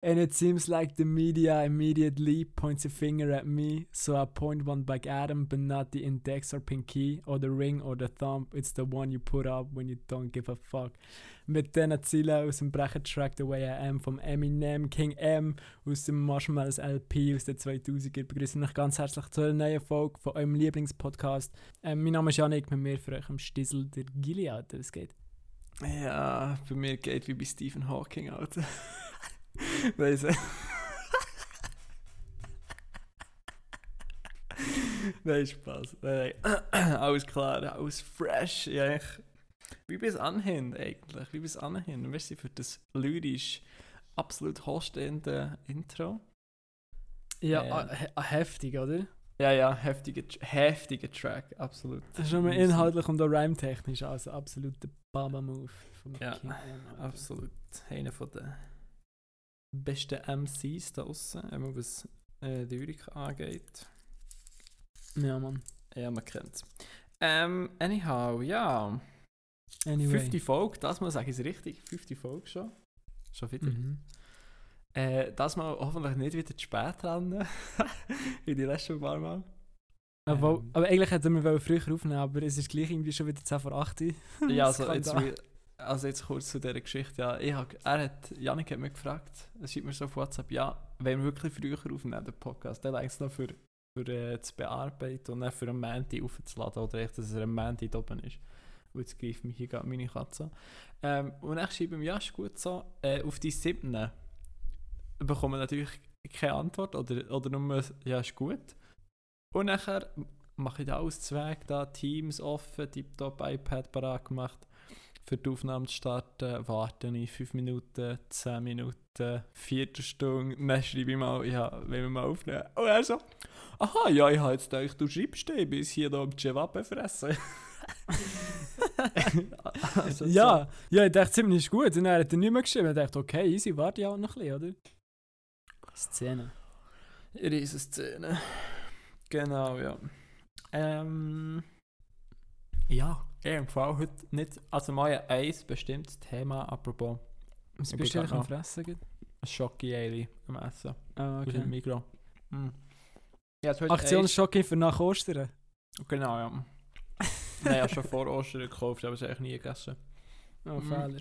And it seems like the media immediately points a finger at me, so I point one back at him, but not the index or pinky or the ring or the thumb. It's the one you put up when you don't give a fuck. Mit diesen Zielen aus dem Brechen-Track The Way I Am vom Eminem, King M aus dem Marshmallows LP aus den 2000er begrüße euch ganz herzlich zu einer neuen Folge von eurem Lieblingspodcast. Ähm, mein Name ist Janik, mit mir für euch am Stissel der Alter, was geht? Ja, bei mir geht wie bei Stephen Hawking, Alter. Du? Nein, Spaß. Nein, nein. Alles klar, alles fresh. Ja, ich, wie bis anhin eigentlich. Wie bis anhin. Merci für das lyrisch absolut hochstehende Intro. Ja, ah, he- heftig, oder? Ja, ja, heftiger, heftiger Track, absolut. Das ist schon mal inhaltlich und auch rhyme-technisch, also absolut der Baba-Move von Ja, King. Absolut. Einer von den besten MCs da draussen, einmal was äh, Lyrik angeht. Ja, Mann. Ja, man kennt's. Ähm, anyhow, ja. Anyway. 50 Folge, das mal sage ich es richtig. 50 Folge schon. Schon wieder. Mhm. Äh, das mal hoffentlich nicht wieder zu spät dran. Wie die letzten paar Mal. Obwohl, Ähm. aber eigentlich hätten wir früher aufnehmen, aber es ist gleich irgendwie schon wieder 10 vor 8 Uhr. Ja, also jetzt. Also jetzt kurz zu dieser Geschichte. Ja, ich hab, er hat, Janik hat mich gefragt, er schreibt mir so auf WhatsApp, ja, wenn wir wirklich früher aufnehmen, den Podcast, dann es noch für, für äh, zu bearbeiten und dann für einen Mandy aufzuladen oder echt, dass er am Mandy da oben ist. Und jetzt greift mich hier gerade meine Katze. Ähm, und dann schreibe ich ihm, ja, ist gut so, äh, auf die siebten bekommen wir natürlich keine Antwort oder, oder nur, ja, ist gut. Und nachher mache ich da alles Zweig, da Teams offen, tiptop, iPad parat gemacht für die Aufnahme zu starten, warte ich 5 Minuten, 10 Minuten, Viertelstunde, dann schreibe ich mal, ja, wenn wir mal aufnehmen. Und er so, aha, ja, ich habe jetzt gedacht, du schreibst den, bis hier da am Cevape fressen. also, Ja, ja, ich dachte, ziemlich ist gut. Und dann hat er nicht mehr geschrieben. Ich dachte, okay, easy, warte ja auch noch ein bisschen, oder? Szene. So, Riesenszene. Genau, ja. Ähm, ja, im Fall heute nicht, also mal ein bestimmtes Thema, apropos Was Ich bist du eigentlich am Fressen? ein Schocki-Eili am Essen. Ah, aus dem okay. Mikro. Mm. Ja, jetzt heute Aktionsschocke für nach Ostern. Genau, ja. Nein, ja schon vor Ostern gekauft, aber es eigentlich nie gegessen. Oh, Mhm. Fehler.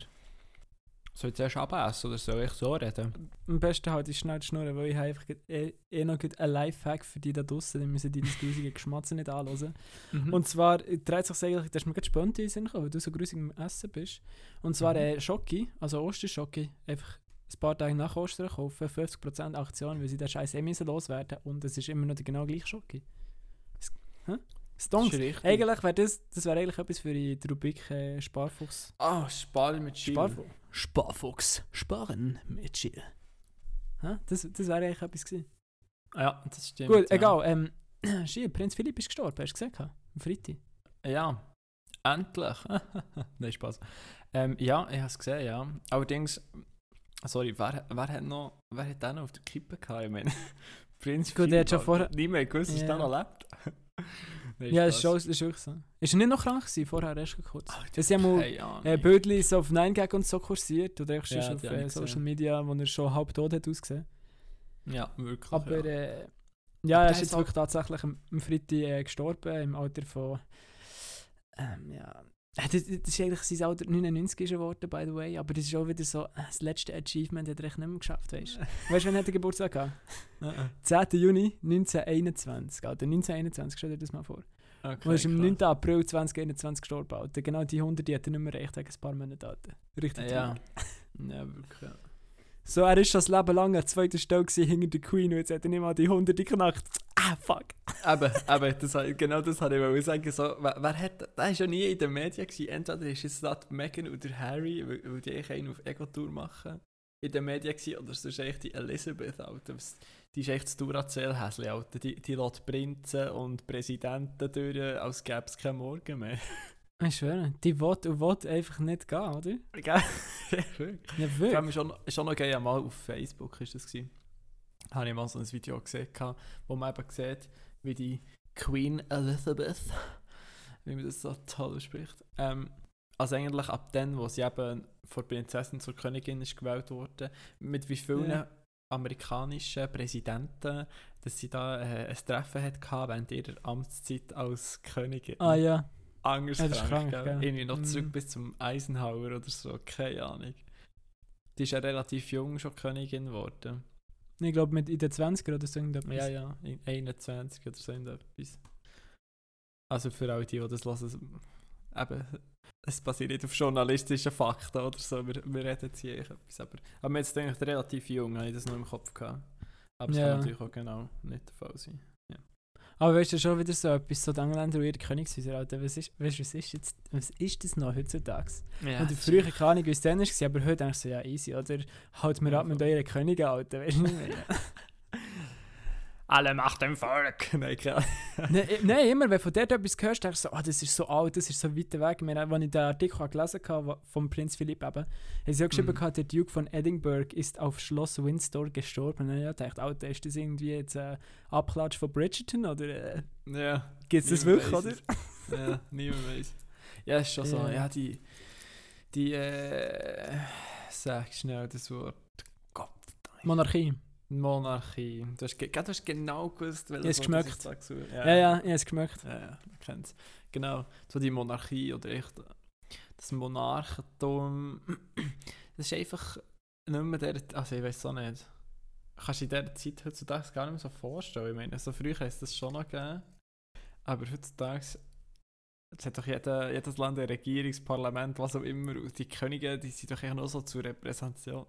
Soll ich zuerst abessen oder soll ich so reden? Am besten halt ist schnell Schnurren, weil ich habe einfach eh, eh noch einen Lifehack für die da draussen, die müssen die tausende Geschmatze nicht anhören. Und Und zwar äh, dreht sich eigentlich, dass mir gerade spontan in den Sinn gekommen, weil du so grusig am Essen bist. Und zwar Mhm. äh, Schocki, also Osterschocki, einfach ein paar Tage nach Ostern kaufen, 50% Aktion, weil sie den Scheiß eh müssen loswerden und es ist immer noch der genau gleiche Schocki. Es- Hä? Stonks. Eigentlich wäre das, das wäre eigentlich etwas für die Rubrik äh, Sparfuchs. Ah, Spar mit. Sparfuchs. Sparfuchs. Sparen mit Chill. Das, das wäre eigentlich etwas gewesen. Ja, das stimmt. Gut, ja. egal. Ähm, Schiel, Prinz Philipp ist gestorben, hast du gesehen? Am Freitag. Ja, endlich. Nein, Spaß. Ähm, ja, ich habe es gesehen, ja. Allerdings, sorry, wer, wer hat noch, wer hat den noch auf der Kippe gehabt? Ich meine, Prinz Gut, der hat schon vorher- Niemand gewusst, dass Ja. der noch lebt. Nein, Ja, das ist, das ist wirklich so. Ist er nicht noch krank gewesen, vorher erst kurz? Alter, Es haben mal äh, Bildchen so auf 9gag und so kursiert oder echt Ja, schon auf äh, Social. Media, wo er schon halb tot hat ausgesehen. Ja, wirklich. Aber ja. äh, ja, er ist jetzt wirklich tatsächlich am, am Freitag äh, gestorben, im Alter von ähm, ja. Äh, Das, das ist eigentlich sein Alter 99 ist er geworden, by the way, aber das ist auch wieder so, äh, das letzte Achievement hat er echt nicht mehr geschafft, weißt du? weißt du, wann hat er Geburtstag gehabt? Äh, äh. 10. Juni 1921, Alter, 1921, stell dir das mal vor. Okay, Und er ist am krass. 9. April 2021 gestorben, Alter. Genau die 100 die hat er nicht mehr erreicht, wegen ein paar Monate, Alter. Richtig Ja. Ja, wirklich. So, er ist schon das Leben lang an zweiter Stelle hinter der Queen und jetzt hat er nicht mal die 100 geknackt. Ah, fuck. Eben, eben das, genau das habe ich wollen sagen. So, wer, wer hat, der war ja nie in den Medien. Gewesen. Entweder ist es da die Meghan oder Harry, weil, weil die eigentlich einen auf Ego-Tour machen, in den Medien gewesen, oder sonst echt die Elizabeth, Alter. Die ist echt das Duracell-Häsli, Alter. Die, die lässt Prinzen und Präsidenten durch, als gäbe es keinen Morgen mehr. Ich schwöre, die will und will einfach nicht gehen, oder? Gell? ja, wirklich. Ja, Ich wirklich. habe schon, schon noch geil, mal auf Facebook ist das gewesen. Habe ich mal so ein Video gesehen, wo man eben sieht, wie die Queen Elizabeth, wie man das so toll spricht, ähm, also eigentlich ab dann, wo sie eben von Prinzessin zur Königin ist gewählt wurde, mit wie vielen Ja. amerikanischen Präsidenten, dass sie da äh, ein Treffen hatte während ihrer Amtszeit als Königin. Ah ja. Anders Ja, krank, krank, gell? Irgendwie noch zurück Mhm. bis zum Eisenhower oder so, keine Ahnung. Die ist ja relativ jung schon Königin geworden. Ich glaube mit in den 20er oder so irgendetwas. Ja, ja, in 21 oder so irgendetwas. Also für alle die, die das hören, eben, es basiert nicht auf journalistischen Fakten oder so, wir, wir reden jetzt hier etwas. Aber, aber jetzt eigentlich relativ jung, habe ich das noch im Kopf gehabt. Aber es Ja. kann natürlich auch genau nicht der Fall sein. Aber weißt du schon wieder so etwas, so die Engländer und ihre Königshäuser, Alter, was ist, weißt, was ist jetzt, was ist das noch heutzutage? Ja, und früher keine Ahnung, wie es dann war, aber heute denkst du so, ja easy, oder? Halt mir ab mit euren Königen, Alter, weißt du nicht mehr? Alle Macht dem Volk! Nein. Nein, Nein, immer, wenn du von dort etwas hörst, denkst du so, oh, das ist so alt, das ist so weit weg. Ich meine, als ich den Artikel gelesen habe, vom Prinz Philipp eben, haben sie auch geschrieben, Mhm. der Duke von Edinburgh ist auf Schloss Windsor gestorben. Und ich dachte, Alter, ist das irgendwie jetzt ein Abklatsch von Bridgerton, oder äh, Ja. gibt es das wirklich, oder? Ja, niemand weiß. Ja, ist schon so. Ja. Ja, die. Die. Äh, sag schnell das Wort. Gott. Monarchie. Monarchie. Du hast, ge- du hast genau gewusst, welches Ja, es Wort geschmeckt. ich sag, so. Ja, ja, ich habe es gemerkt. Ja, ja, man kennt es. Genau. So die Monarchie oder echt. Das Monarchentum. Das ist einfach nicht mehr der. Also, ich weiß auch nicht. Kannst du dir in dieser Zeit heutzutage gar nicht mehr so vorstellen. Ich meine, so früher hat es das schon noch gegeben. Aber heutzutage. Es hat doch jeder, jedes Land ein Regierungsparlament, was auch immer. Und die Könige, die sind doch eigentlich nur so zur Repräsentation,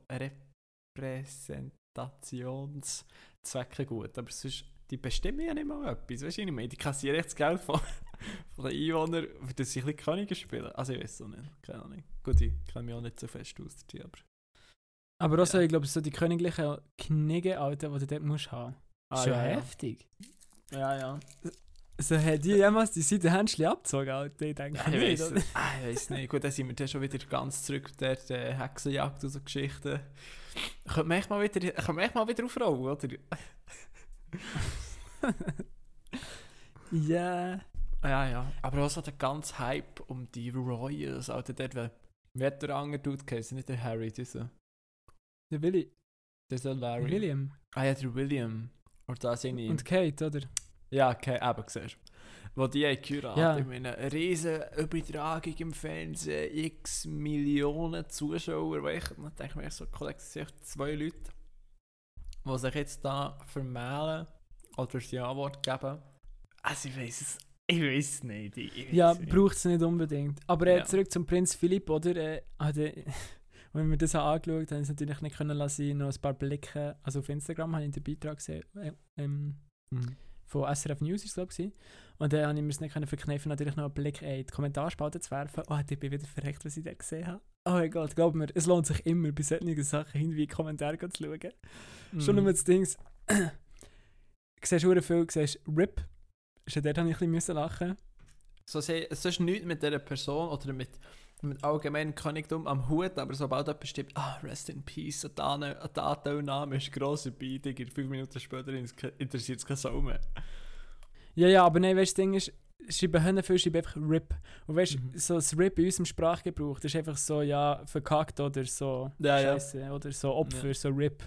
Repräsentationszwecken gut. Aber sonst, die bestimmen ja nicht mal etwas. Weißt du, ich meine? Die kassieren echt das Geld von, von den Einwohnern, das sie ein bisschen Könige spielen. Also, ich weiß es auch nicht. Keine Ahnung. Gut, ich kenne mich auch nicht so fest aus. Aber, Aber auch so, Ja. ich glaube, so die königlichen Kniege, Alter, die du dort musst haben. Ah, schon ja, heftig. ja, ja. So, hat die jemals die Seitenhändchen abgezogen, Alter? Ich denke Ja, ich nicht, weiß ah, ich weiss nicht. Gut, dann sind wir dann schon wieder ganz zurück der äh, Hexenjagd und so Geschichten. Können wir echt mal wieder, können wir echt mal wieder aufrollen, oder? Ja. Ja, ja. Aber auch so der ganze Hype um die Royals, Alter, dort, weil... Wie hat der andere Dude geheißen? Nicht der Harry, dieser... Der Willi. Dieser Larry. William. Ah ja, der William. Oder da seine... Und Kate, oder? Ja, okay, eben, siehst du. Wo die haben geheiratet, Ja. ich meine, eine riesige Übertragung im Fernsehen, x Millionen Zuschauer, weil ich, dann denke ich mir, so kollektiv zwei Leute, die sich jetzt da vermählen oder das Ja-Wort geben. Also ich weiß es, ich weiß es nicht. Ich, weiss Ja, es braucht es nicht unbedingt. Aber äh, Ja. zurück zum Prinz Philipp, oder? Äh, also, wenn wir das haben angeschaut haben, haben, natürlich nicht können lassen, noch ein paar Blicke. Also auf Instagram habe ich den Beitrag gesehen. Äh, ähm, Mhm. von SRF News ist es, glaube ich. Und dann habe ich mir es nicht können verkneifen, natürlich noch einen Blick in die Kommentarspalte zu werfen. Oh, ich bin wieder verreckt, was ich da gesehen habe. Oh mein Gott, glaub mir, es lohnt sich immer, bei solchen Sachen hin wie Kommentare zu schauen. Schon Mhm. nur das Ding. Du siehst sehr viel, du siehst RIP. Schon dort habe ich ein bisschen lachen. So, sie, es ist nichts mit dieser Person oder mit, mit allgemeinem Königtum am Hut, aber sobald jemand stirbt, ah, rest in peace, der Anteilnahme ist grosser Beitrag, fünf Minuten später interessiert es keine Sau mehr. Ja, ja, aber nein, weißt du, das Ding ist, schreiben Hände viel, schreiben einfach RIP. Und weißt du, Mhm. so das RIP in unserem Sprachgebrauch, das ist einfach so, ja, verkackt oder so Ja, ja. Scheiße oder so Opfer, Ja. so RIP.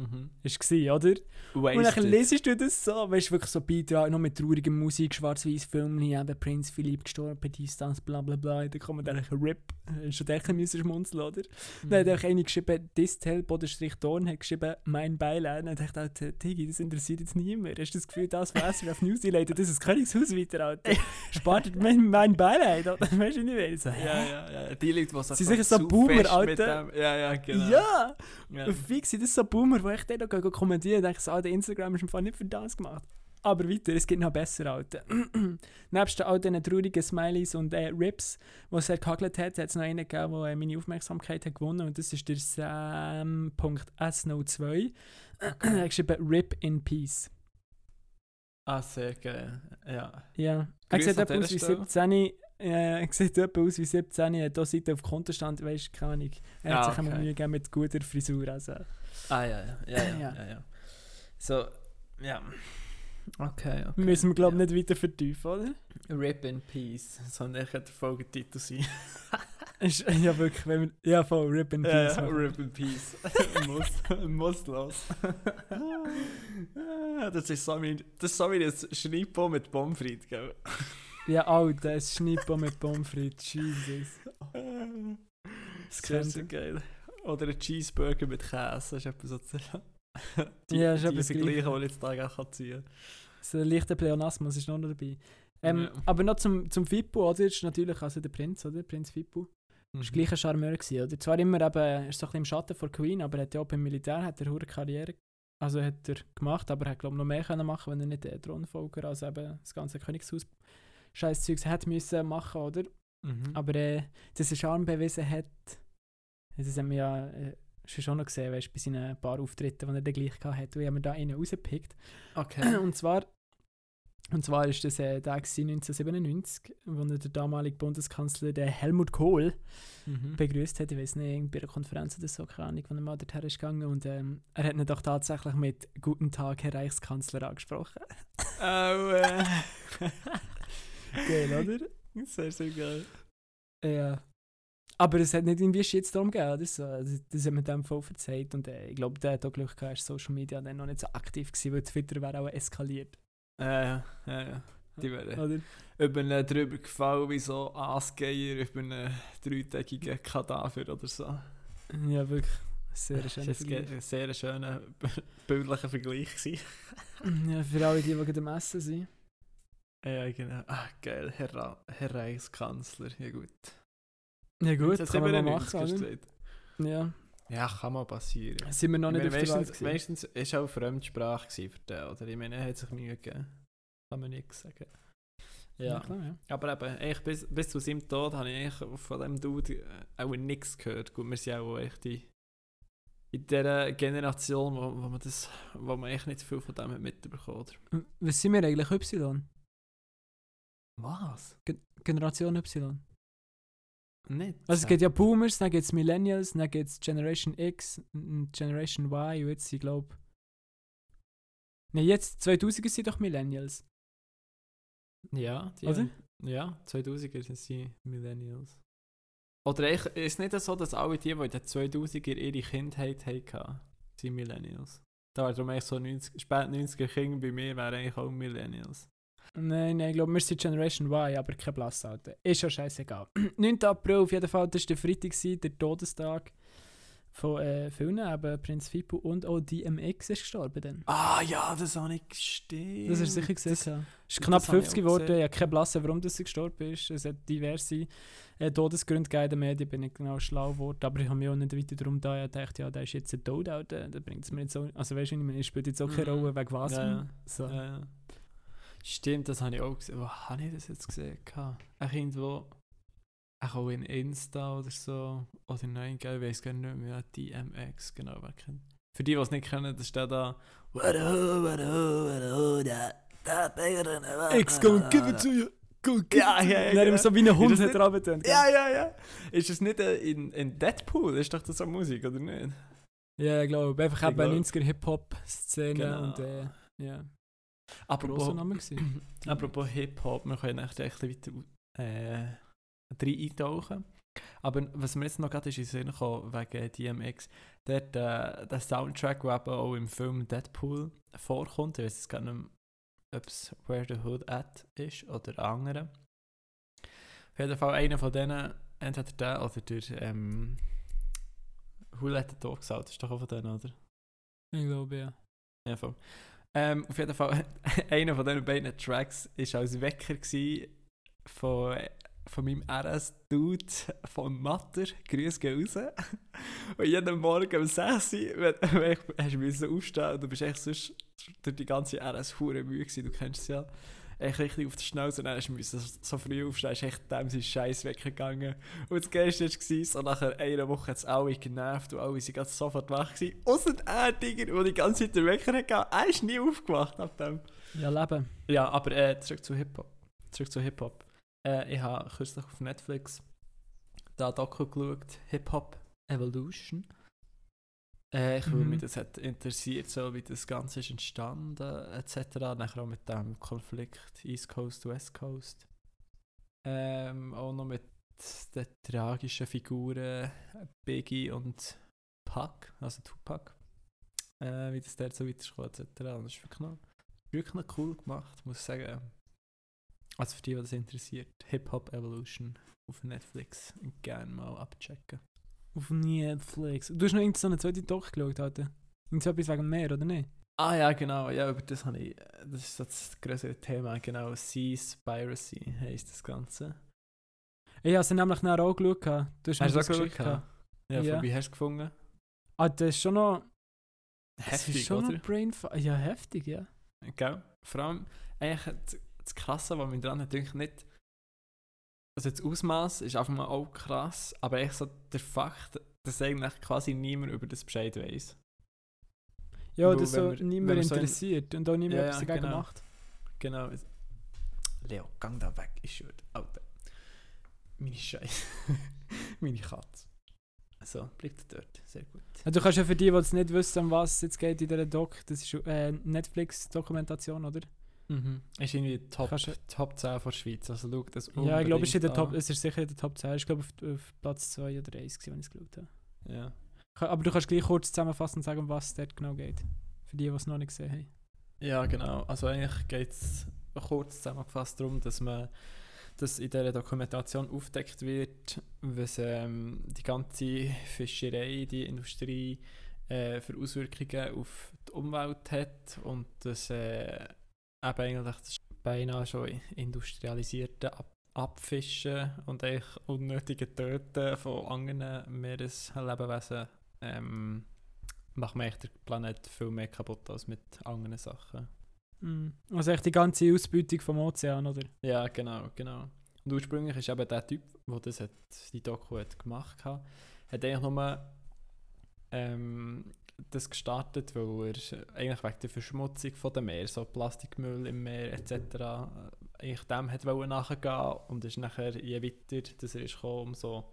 Mhm. Ist gsi, oder? Und dann Wasted. lesest du das so, weißt du, wirklich so Beitrag, noch mit trauriger Musik, schwarz-weiß Filmchen, eben Prinz Philipp gestorben, Distanz, bla bla bla, dann kommt dann ein RIP, schon der müssen schmunzeln, oder? Mhm. Dann hat auch eine geschrieben, Distel, Bodenstrich Dorn, hat geschrieben, mein Beileid. Und ich dachte, Digi, das interessiert jetzt niemand. Hast du das Gefühl, das, was SRF News leitet, das ist das Königshaus weiter, Alter? Spart mein, mein Beileid, oder? Weißt du nicht, ich so? Ja, ja, ja. Die Leute, die Sie sind so Boomer, Alter. Ja, ja, genau. Ja! Ja. Fix, das ist so Boomer, wo ich dann noch und denke, so, Alter, Instagram ist im Fall nicht für das gemacht. Aber weiter, es gibt noch besser, Alter. Nebst all diesen traurigen Smileys und äh, Rips, die es halt gehagelt hat, hat es noch einen gegeben, der äh, meine Aufmerksamkeit hat gewonnen und das ist der Sam.s02. er hat geschrieben Rip in Peace. Ah, sehr geil. Ja. Ja. Er sieht etwa aus wie dieser 17. Äh, er sieht etwa aus wie 17. Er hat hier Seite auf Kontostand, weißt du, keine Ahnung. Er hat Ah, sich okay. Mühe gegeben mit guter Frisur. Also. Ah, ja, ja. Ja, ja, Ja. ja. ja. So, ja. Okay, okay. Müssen wir, glaube ich, ja. nicht weiter vertiefen, oder? Rip in Peace. So ein der Folgetitel sein. Ist, ja, wirklich, wenn wir, ja, voll, Rip in Peace. Ja, machen. Rip in Peace. muss, muss los. das ist so wie, das ist so wie ein Schnippo mit Pommes frites, gell? Ja, Alter, ein Schnippo mit Pommes frites, Jesus. Das ist so geil. Oder ein Cheeseburger mit Käse, das ist etwas so die, Ja, ist die, etwas die Gleiches. gleiche, die ich jetzt Tag auch ziehen So ein leichter Pleonasmus ist noch dabei. Ähm, Ja. Aber noch zum, zum Fippo, oder? Das ist natürlich also der Prinz, oder? Prinz Fippo. Mhm. Ist gleich ein Charmeur gewesen, oder? Zwar immer eben, ist so ein bisschen im Schatten von Queen, aber er hat ja auch beim Militär hat er eine Karriere also hat er gemacht, aber er hat glaube noch mehr können machen, wenn er nicht der Thronfolger, also eben das ganze Königshaus scheiß Zeugs hat müssen machen, oder? Mhm. Aber äh, dass er Charme bewiesen hat, das haben wir ja äh, schon noch gesehen, weißt, bei seinen paar Auftritten, die er dann gleich gehabt hat. Und ich habe mir da einen rausgepickt. Okay. Und zwar, und zwar ist das äh, der gewesen 1997, wo er der damalige Bundeskanzler der Helmut Kohl Mhm. begrüßt hat. Ich weiß nicht, bei einer Konferenz oder so, keine Ahnung, wann er mal dorthin ist gegangen. Und ähm, er hat ihn doch tatsächlich mit Guten Tag, Herr Reichskanzler angesprochen. Oh, äh. Geil, oder? Sehr, sehr geil. Ja. Aber es hat nicht irgendwie Shitstorm gegeben, oder so. Also, das hat mir dem voll verzeiht. Und äh, ich glaube, der hat auch Glück gehabt, ist Social Media dann noch nicht so aktiv gewesen, weil Twitter wäre auch eskaliert. Äh, ja, ja, ja. Die wären über einen drüber gefallen wie so Aasgeier über einen dreitägigen Kadaver oder so. Ja, wirklich. Sehr schön. Das war ein sehr schöner bildlicher Vergleich. Ja, für alle, die, die am Essen sind. Ja, genau. Ah, geil, Herr, Herr Reichskanzler. Ja, gut. Ja gut, Das kann man mal 97 machen. Ja. Ja, kann mal passieren. Sind wir noch nicht Ich meine, auf der Welt meistens, meistens ist auch Fremdsprache für den, oder? Ich meine, er hat sich Mühe gegeben. Kann man nichts sagen. Ja. klar, ja. Aber eben, eigentlich bis, bis zu seinem Tod habe ich von dem Dude äh, auch nichts gehört. Gut, wir sind auch echt in, in dieser Generation, wo, wo, man das, wo man echt nicht viel von dem hat mitbekommen hat. Was sind wir eigentlich? Y? Was? Generation Y? Nicht? Also es gibt ja Boomers, dann gibt es Millennials, dann gibt es Generation X, und Generation Y und jetzt sind glaube Ne, jetzt 2000er sind doch Millennials. Ja, die, Oder? Ja, 2000er sind sie Millennials. Oder eigentlich, ist es nicht so, dass alle die, die in den 2000er ihre Kindheit hatten, sind Millennials? Da wäre darum eigentlich so 90, spät 90er Kinder bei mir wären eigentlich auch Millennials. Nein, nein, ich glaube, wir sind Generation Y, aber kein Blassalter. Ist ja scheißegal. 9. April auf jeden Fall, das war der Freitag, der Todestag von äh, vielen, eben Prinz Fippo und auch DMX ist gestorben dann. Ah ja, das habe ich gesehen. Das hast du sicher gesehen. Das- ja. ist knapp habe ich 50 auch geworden. Ich habe keine Blasse, warum das gestorben ist. Es hat diverse äh, Todesgründe gegeben in den Medien. Ich bin nicht genau schlau geworden. Aber ich habe mich auch nicht weiter darum da. Ich dachte, ja, der ist jetzt ein Tod. Da bringt es mir nicht so. Also, weißt du, ich meine, es spielt jetzt auch keine Mhm. Rolle, wegen was. Ja, ja. So. Ja. Stimmt, das habe ich auch gesehen. Wo habe ich das jetzt gesehen? Ein Kind, wo auch in Insta oder so, oder nein, ich weiß gar nicht mehr, DMX, genau, wer kennt. Für die, die es nicht kennen, das steht da X, go and give it to you. Go and give Ja, it to ja, ja, dann genau. so wie ein Hund das hat er gell? Ja, ja, ja. Ist es nicht äh, in, in Deadpool? Ist doch das so Musik, oder nicht? Ja, ich glaube. Einfach Ich eben eine glaub- 90er Hip-Hop-Szene Genau. und äh, ja. Apropos, apropos Hip-Hop, wir können echt ein bisschen weiter äh, rein eintauchen. Aber was mir jetzt noch gerade in den Sinn gekommen, wegen DMX, dort, äh, der Soundtrack, der eben auch im Film Deadpool vorkommt, ich weiß jetzt gar nicht mehr, ob es Where the Hood At ist oder andere. Auf jeden Fall einer von denen, entweder der oder der, ähm, Who Let the Dogs Out, ist doch auch von denen, oder? Ich glaube, ja. Ja, voll. Ähm, auf jeden Fall, einer von diesen beiden Tracks war als Wecker von, von meinem RS-Dude von Matter. Grüße gehen raus. Und jeden Morgen um 6 Uhr hast du aufstehen und du bist echt sonst durch die ganze RS hure müde. Du kennst es ja. Echt richtig auf der Schnauze und dann hast du so früh aufstehen, ist echt dem sein Scheiß weggegangen. Und das Geilste war, so nach einer Woche hat es alle genervt und alle sind ganz sofort wach gewesen. Ausser er, Digga, der die ganze Zeit den Wecker hat gehabt, er ist nie aufgewacht ab dem. Ja, Leben. Ja, aber äh, zurück zu Hip-Hop. Zurück zu Hip-Hop. Äh, ich habe kürzlich auf Netflix da Doku geschaut, Hip-Hop Evolution. Äh, ich, weil Mhm. mich das hat interessiert, so wie das Ganze ist entstanden, etc. Nachher auch mit dem Konflikt East Coast, West Coast. Ähm, auch noch mit den tragischen Figuren Biggie und Pac, also Tupac, äh, wie das dort so weiterkommt etc. Und das ist wirklich noch, wirklich noch cool gemacht, muss ich sagen. Also für die, die das interessiert, Hip-Hop Evolution auf Netflix gerne mal abchecken. Auf Netflix. Du hast noch irgendeine so eine zweite Doc geschaut, Alter. Irgendetwas wegen dem Meer, oder nicht? Ah ja, genau, ja, über das habe ich, das ist so das größere Thema, genau, Seaspiracy heisst das Ganze. Ich habe sie nämlich nachher auch geschaut. Du hast, Hast du das auch geschickt. geschaut? Ja, Ja. Von, wie hast du gefunden? Ah, das ist schon noch... Das Heftig, ist schon oder? noch Brain... Ja, heftig, ja. Gell? Vor allem, eigentlich das, das Krasse, was mich daran denke, nicht. Also das Ausmaß ist einfach mal auch krass, aber echt so der Fakt, dass eigentlich quasi niemand über das Bescheid weiß. Ja, Weil das so wir- niemand so in- interessiert und auch niemand Ja, etwas dagegen genau. macht. Genau. Leo, gang da weg, ich schwöre. Alter. Meine Scheiße. Meine Katze. So, bleibt dort. Sehr gut. Ja, du kannst ja für die, die es nicht wissen, um was es jetzt geht in dieser Doc, das ist äh, Netflix-Dokumentation, oder? Mhm. Ist irgendwie Top, Kannst Top 10 von der Schweiz. Also schau das Ja, ich glaube, es ist in der unbedingt Top, es ist sicher in der Top 10. Ich glaube, auf, auf Platz 2 oder 1, gewesen, wenn ich es geschaut habe. Ja. Aber du kannst gleich kurz zusammenfassen und sagen, um was es dort genau geht. Für die, die es noch nicht gesehen haben. Ja, genau. Also eigentlich geht es kurz zusammengefasst darum, dass man dass in dieser Dokumentation aufdeckt wird, was ähm, die ganze Fischerei, die Industrie äh, für Auswirkungen auf die Umwelt hat und dass äh, eben eigentlich das beinahe schon industrialisierte Ab Abfischen und eigentlich unnötige Töten von anderen Meereslebewesen ähm, macht man echt den Planet viel mehr kaputt als mit anderen Sachen. Mhm. Also echt die ganze Ausbeutung vom Ozean, oder? Ja, genau, genau. Und ursprünglich ist eben der Typ, der das hat, die Doku hat gemacht hat, hat eigentlich nur ähm, das gestartet, weil er eigentlich wegen der Verschmutzung von dem Meer, so Plastikmüll im Meer etc., äh, eigentlich dem hat wollen nachgehen und ist nachher je weiter, dass er ist gekommen, umso,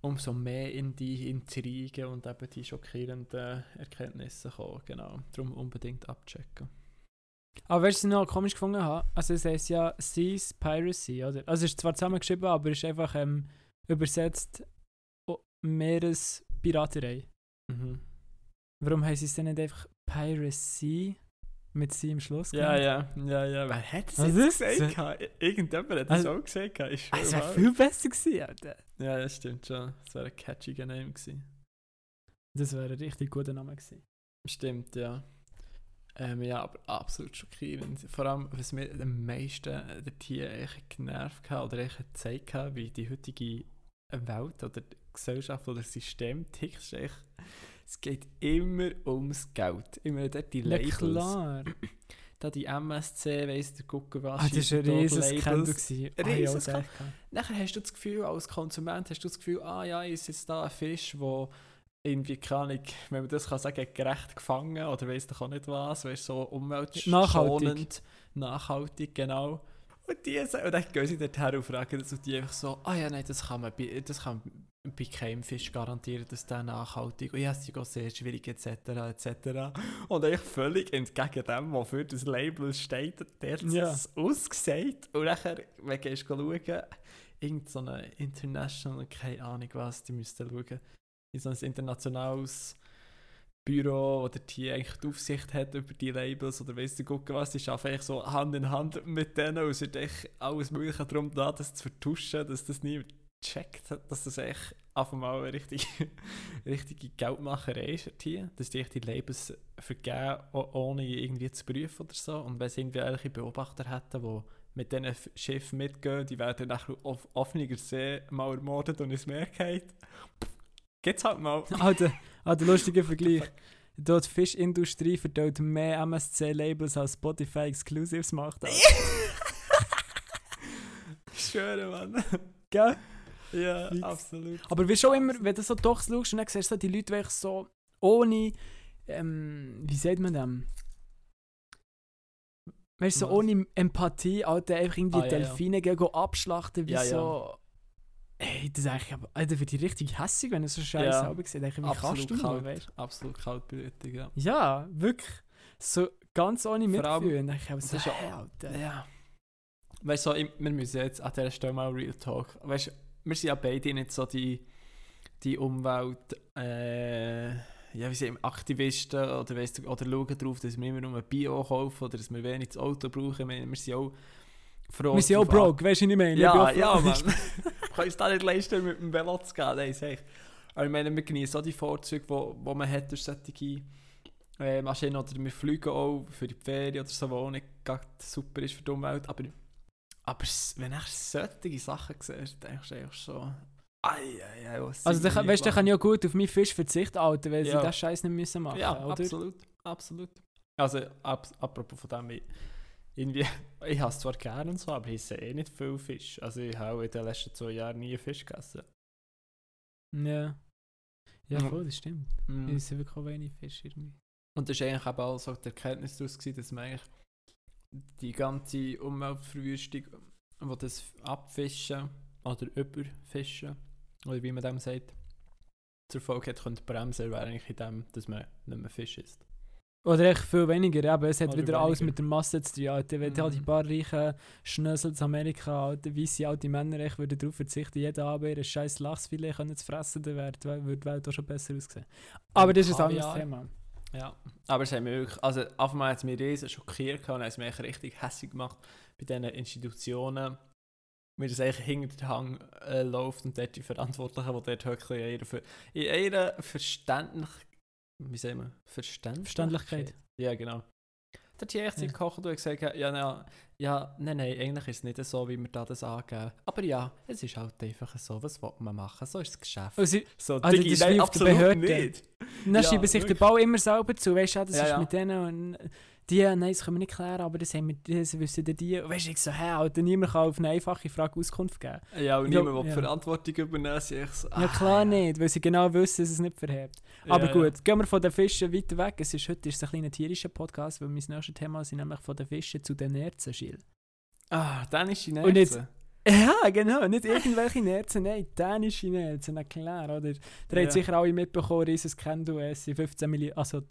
umso mehr in die Intrigen und eben die schockierenden Erkenntnisse gekommen. Genau, darum unbedingt abchecken. Aber weißt du, was ich noch komisch gefunden habe? Also es heisst ja Seas Piracy, oder? Also es ist zwar zusammengeschrieben, aber es ist einfach ähm, übersetzt oh, Meerespiraterei. Mhm. Warum heisst es denn nicht einfach Piracy mit Sie im Schluss? Ja, ja, ja, ja. Wer hat das Also, jetzt gesagt? gehabt? Irgendjemand das Also- auch gesagt. Ah, Es schwöre wäre viel besser gewesen, Alter. Ja, das stimmt schon. Das wäre ein catchiger Name gewesen. Das wäre ein richtig guter Name gewesen. Stimmt, ja. Ähm, ja, aber absolut schockierend. Vor allem, was mir am meisten äh, der Tier genervt hat oder gezeigt hat, wie die heutige Welt oder Gesellschaft oder System tickt, ist echt, es geht immer ums Geld. Immer dort die Ja, Labels. klar. Da die MSC, weiss der gucken was. Ah, das war ein riesiges gewesen. Ah, ja. Nachher hast du das Gefühl, als Konsument hast du das Gefühl, ah ja, ist jetzt da ein Fisch, der irgendwie, keine Ahnung, wenn man das kann sagen, gerecht gefangen oder weiss doch auch nicht was, weißt so umweltschonend, nachhaltig, genau. Und, die, sa- und dann gehen sie dorthin und fragen das und die einfach so, ah ja, nein, das kann man das kann bei keinem Fisch garantieren, dass der nachhaltig und ja, es ist auch sehr schwierig, etc., etc. Und eigentlich völlig entgegen dem, wofür das Label steht, der hat Ja. es ausgesagt. Und nachher, wenn du gehst schauen, irgend so eine International, keine Ahnung was, die müssten schauen, in so ein internationales Büro oder die eigentlich die Aufsicht hat über die Labels oder weiss du gucken was, die arbeiten eigentlich so Hand in Hand mit denen und es wird echt alles mögliche darum da, das zu vertuschen, dass das niemand checkt, dass das echt auf einmal eine richtige, richtige Geldmacherei ist hier, dass die die Labels vergeben, ohne irgendwie zu prüfen oder so und wenn sie irgendwie irgendwelche Beobachter hätten, die mit diesen Schiffen mitgehen, die werden nachher auf offener See mal ermordet und ins Meer fallen. Geht's halt mal. Alter, alter, lustiger Vergleich. Dort die Fischindustrie verteilt mehr MSC-Labels als Spotify Exclusives macht. Schwöre, Mann. Gell? Ja, Fix. absolut. Aber wie schon immer, wenn du so doch schaust und dann siehst du die Leute wirklich so ohne, ähm, wie sagt man dem? Weißt du, so ohne Empathie, Alter, einfach irgendwie Ah, ja, ja. Delfine gehen go abschlachten, wie Ja, ja. so. Ey, das ist eigentlich, aber, Alter, wird die richtig hässig, wenn du so scheiße Ja. selber siehst. Wie Absolut kannst du kalt. weißt Absolut kaltblütig, ja. Ja, wirklich. So ganz ohne dann ich aber so, das ist ja- Alter. Ja. Weißt du, so, wir müssen jetzt an dieser Stelle mal Real Talk. Weißt du, wir sind ja beide nicht so die, die Umwelt, äh, ja, wie sagen, Aktivisten oder, weißt du, oder schauen darauf, dass wir immer nur Bio kaufen oder dass wir wenig das Auto brauchen. Wir, wir sind auch froh. Wir sind auch broke, weißt du, was ich meine? Ich Ja, auch ja. Mann. Ich kann uns da nicht leisten, mit dem Velo zu gehen. Nein, sag ich. Aber ich meine, wir genießen auch die Vorzüge, die wo, wo man hat durch solche äh, Maschinen. Oder wir fliegen auch für die Ferien oder so, was auch nicht super ist für die Umwelt. Aber, aber wenn du solche Sachen siehst, denkst du eigentlich schon... Ei, ei, ei, was Also, da, wir weißt du, kann ich auch gut auf meinen Fisch verzichten, Alter, weil Ja. sie das Scheiß nicht müssen machen Ja, oder? absolut, absolut. Also, ab, apropos von dem, ich, irgendwie, ich habe es zwar gerne und so, aber ich sehe eh nicht viel Fisch. Also ich habe in den letzten zwei Jahren nie Fisch gegessen. Ja. Ja, Ja. voll, das stimmt. Mm. Es sind wirklich auch wenig Fisch irgendwie. Und das war eigentlich eben auch so die Erkenntnis daraus, gewesen, dass man eigentlich die ganze Umweltverwüstung, die das Abfischen oder Überfischen, oder wie man dem sagt, zur Folge hat, könnte bremsen, wäre eigentlich in dem, dass man nicht mehr Fisch isst. Oder echt viel weniger, aber es hat Oder wieder alles weniger. mit der Masse zu tun. Alter. Wenn halt die Mhm. paar reichen Schnösel zu Amerika, alte, weisse alte Männer echt würden darauf verzichten, jeden Abend ein scheiß Lachsfilet zu fressen, dann würde die Welt auch schon besser aussehen. Aber das ist ein anderes Kaviar. Thema. Ja, aber es hat mich wirklich, also auf einmal hat es mich riesen schockiert gehabt und hat es mich richtig hässlich gemacht bei diesen Institutionen, wie das eigentlich hinter den Hang äh, läuft und dort die Verantwortlichen, die dort wirklich in ihrer, in ihrer Verständlich wie sagen wir, Verständlichkeit? Verständlichkeit. Ja, genau. Hat die echt Ja. gekocht und gesagt, ja, ja, ja, nein, nein, eigentlich ist es nicht so, wie wir da das angeben. Aber ja, es ist halt einfach so, was will man machen, so ist das Geschäft. Sie, so, also das ist wie auf der Behörde. dann Ja, schieben sich den wirklich. Ball immer selber zu, weißt du, das Ja, ist mit denen und die, nein, das können wir nicht klären, aber das, haben wir, das wissen die. Und Weißt du, ich so, hä, Alter, niemand kann auf eine einfache Frage Auskunft geben. Ja, und niemand die ja. Verantwortung übernehmen. So, Ja, ah, klar nicht, weil sie genau wissen, dass es nicht verhebt. Aber Ja, gut, gehen wir von den Fischen weiter weg. Es ist, heute ist es ein kleiner tierischer Podcast, weil mein nächstes Thema sind nämlich von den Fischen zu den Nerzen, Schill. Ja. Ah, dann ist die Und Nerze. Ja, genau, nicht irgendwelche Nerzen, nein, dänische Nerzen, na klar, oder? Der Ja. hat sicher alle mitbekommen, riesen Kendo, es sind 15 Millionen, also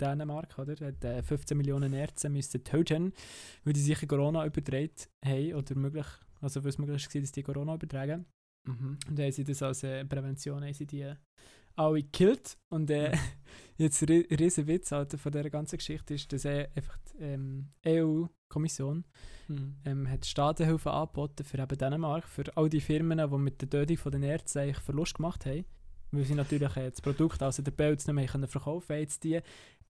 Dänemark, oder? Hat äh, 15 Millionen Nerzen müssen töten, weil die sicher Corona übertragen haben, oder möglich, also es möglich war, dass die Corona übertragen. Mhm. Und dann haben sie das als äh, Prävention haben sie die äh, alle gekillt. Und äh, jetzt ri riesen Witz Alter, von dieser ganzen Geschichte ist, dass äh, einfach die ähm, EU-Kommission Mhm. ähm, hat Staatenhilfe angeboten für eben Dänemark, für all die Firmen, die mit der Tötung von den Ärzten eigentlich Verlust gemacht haben. Weil sie natürlich äh, das Produkt, also den Pelz, nicht mehr können verkaufen haben. Jetzt die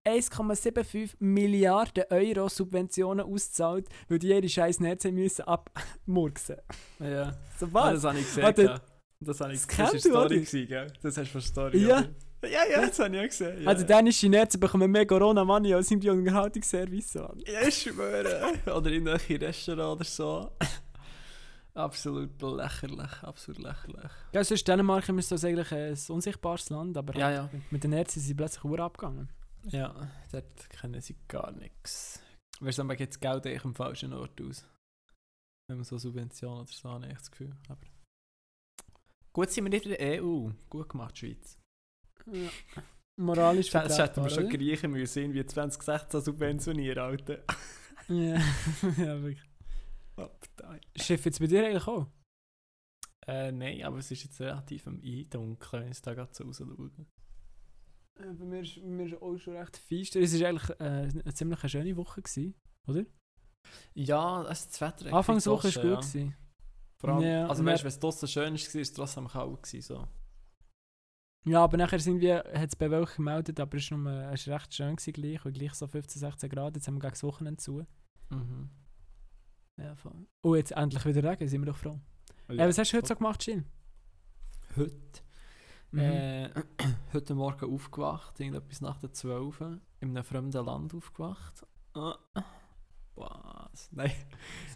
1,75 Milliarden Euro Subventionen ausgezahlt, weil die ihre scheiß Netze müssen abmurksen. Ja. So Ah, was? das habe ich gesehen. Warte. ja. Das habe ich Das das war Story, gewesen, gell? Das hast du von Story, Ja. oder? Ja, ja, das habe ich auch gesehen. Ja. Also dänische Netze bekommen mehr Corona-Money als irgendwie Unterhaltungsservice. Mann. Ja, ich schwöre. oder in einem Restaurant oder so. Absolut lächerlich, absolut lächerlich. Ja, sonst Dänemark immer so eigentlich ein unsichtbares Land, aber Ja, halt ja. mit- den Ärzten sind sie plötzlich abgegangen. Ja, dort kennen sie gar nichts. Weißt du, man gibt das Geld eigentlich am falschen Ort aus. Wenn man so Subventionen oder so hat, habe ich das Gefühl. Aber gut sind wir nicht in der EU. Gut gemacht, Schweiz. Ja. Moralisch Das hätten vertretbar, wir schon oder? Griechen müssen, irgendwie 2016 subventionieren, Alter. Ja, ja wirklich. Abteil. Schiff jetzt bei dir eigentlich auch? Äh, nein, aber es ist jetzt relativ am Eindunkeln, wenn ich da gerade so rausschaue. Äh, Bei mir ist, bei mir ist auch schon recht feister. Es war eigentlich äh, eine ziemlich schöne Woche, gewesen, oder? Ja, es ist das Wetter. Anfangswoche war gut. ja. Gewesen. Vor allem, Ja, also und weißt wenn es draussen schön war, war es trotzdem kalt. Gewesen, so. Ja, aber nachher sind wir, hat es bei welchen gemeldet, aber es war recht schön gewesen, gleich, und gleich so 15, 16 Grad. Jetzt haben wir gegen das Wochenende zu. Mhm. Ja, voll. Oh, jetzt endlich wieder Regen, sind wir doch froh. Ja, Ja, was hast du heute so gemacht, Jill? Heute? Mhm. Äh, heute Morgen aufgewacht, irgendetwas nach der 12 in einem fremden Land aufgewacht. Ah, Was? Nein,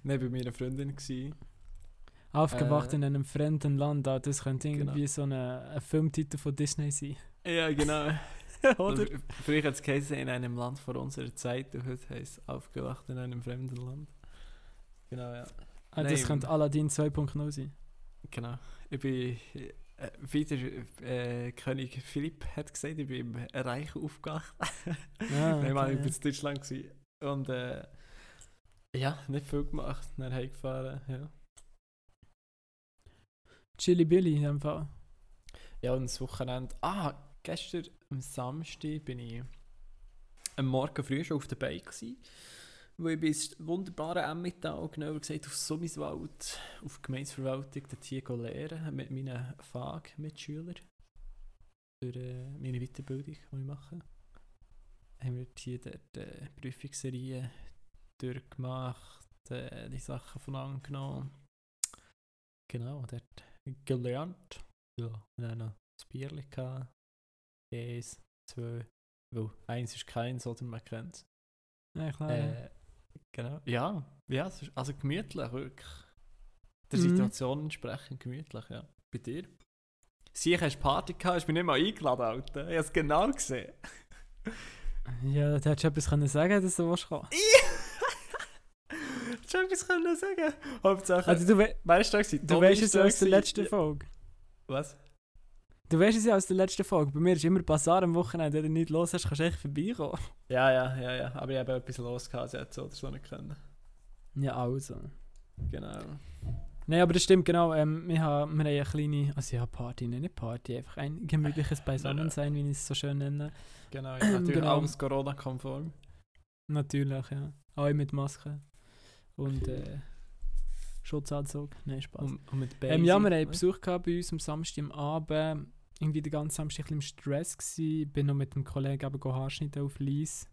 nein, bei meiner Freundin gsi. Aufgewacht äh, in einem fremden Land, ah, das könnte genau. irgendwie so eine, ein Filmtitel von Disney sein. Ja, genau. Oder? Fr- Früher hat es geheißen, in einem Land vor unserer Zeit und heute heisst es aufgewacht in einem fremden Land. Genau, ja. Ah, Nein, das könnte ähm, Aladdin 2.0 sein. Genau. Ich bin äh, wieder äh, König Philipp hat gesagt, ich bin im Reich aufgewacht. Ah, Nein, Mann, okay, ich ja. bin in Deutschland gewesen. und äh, ja, nicht viel gemacht, dann heimgefahren, ja. Chili Billy in dem Fall. Ja, und das Wochenende. Ah, gestern am Samstag bin ich am Morgen früh schon auf der Bike gsi, wo ich bis wunderbaren Emmental, genauer gesagt auf Summiswald, auf die Gemeinsverwaltung, dort hier lernen mit meinen FAG-Mitschülern für äh, meine Weiterbildung, die ich mache. Haben wir hier dort äh, Prüfungsserien durchgemacht, äh, die Sachen von angenommen. Genau, dort gelernt. Ja, und dann noch das Bierchen gehabt. Eins, zwei, weil eins ist keins, oder man kennt es. Ja, klar. Äh, genau. Ja, ja, es ist also gemütlich, wirklich. Der Mhm. Situation entsprechend gemütlich, ja. Bei dir? Sie hast Party gehabt, hast mich nicht mal eingeladen, Alter. Ich habe es genau gesehen. Ja, da hättest du etwas können sagen dass du willst kommen. Hättest du etwas können sagen Hauptsache. Also du, we gewesen? du Tommy weißt es ja aus der letzten Folge. Was? Du weißt es ja aus der letzten Folge. Bei mir ist immer Bazar am Wochenende. Wenn du nicht los hast, kannst du echt vorbeikommen. Ja, ja, ja, ja. Aber ich habe etwas los gehabt, so oder so nicht können. Ja, also. Genau. Nein, aber das stimmt genau. Ähm, wir, haben, wir haben eine kleine, also ja, Party, nicht Party, einfach ein gemütliches Beisammensein, wie ich es so schön nenne. Genau, ja. Natürlich Genau. alles Corona-konform. Natürlich, ja. Alle mit Maske und äh, Schutzanzug. Nein, Spaß. Und, und mit Ähm, ja, wir hatten ne? Besuch gehabt bei uns am Samstag am Abend. Irgendwie den ganzen Samstag ein bisschen im Stress gsi. Bin noch mit dem Kollegen eben go Haarschneiden auf Lies.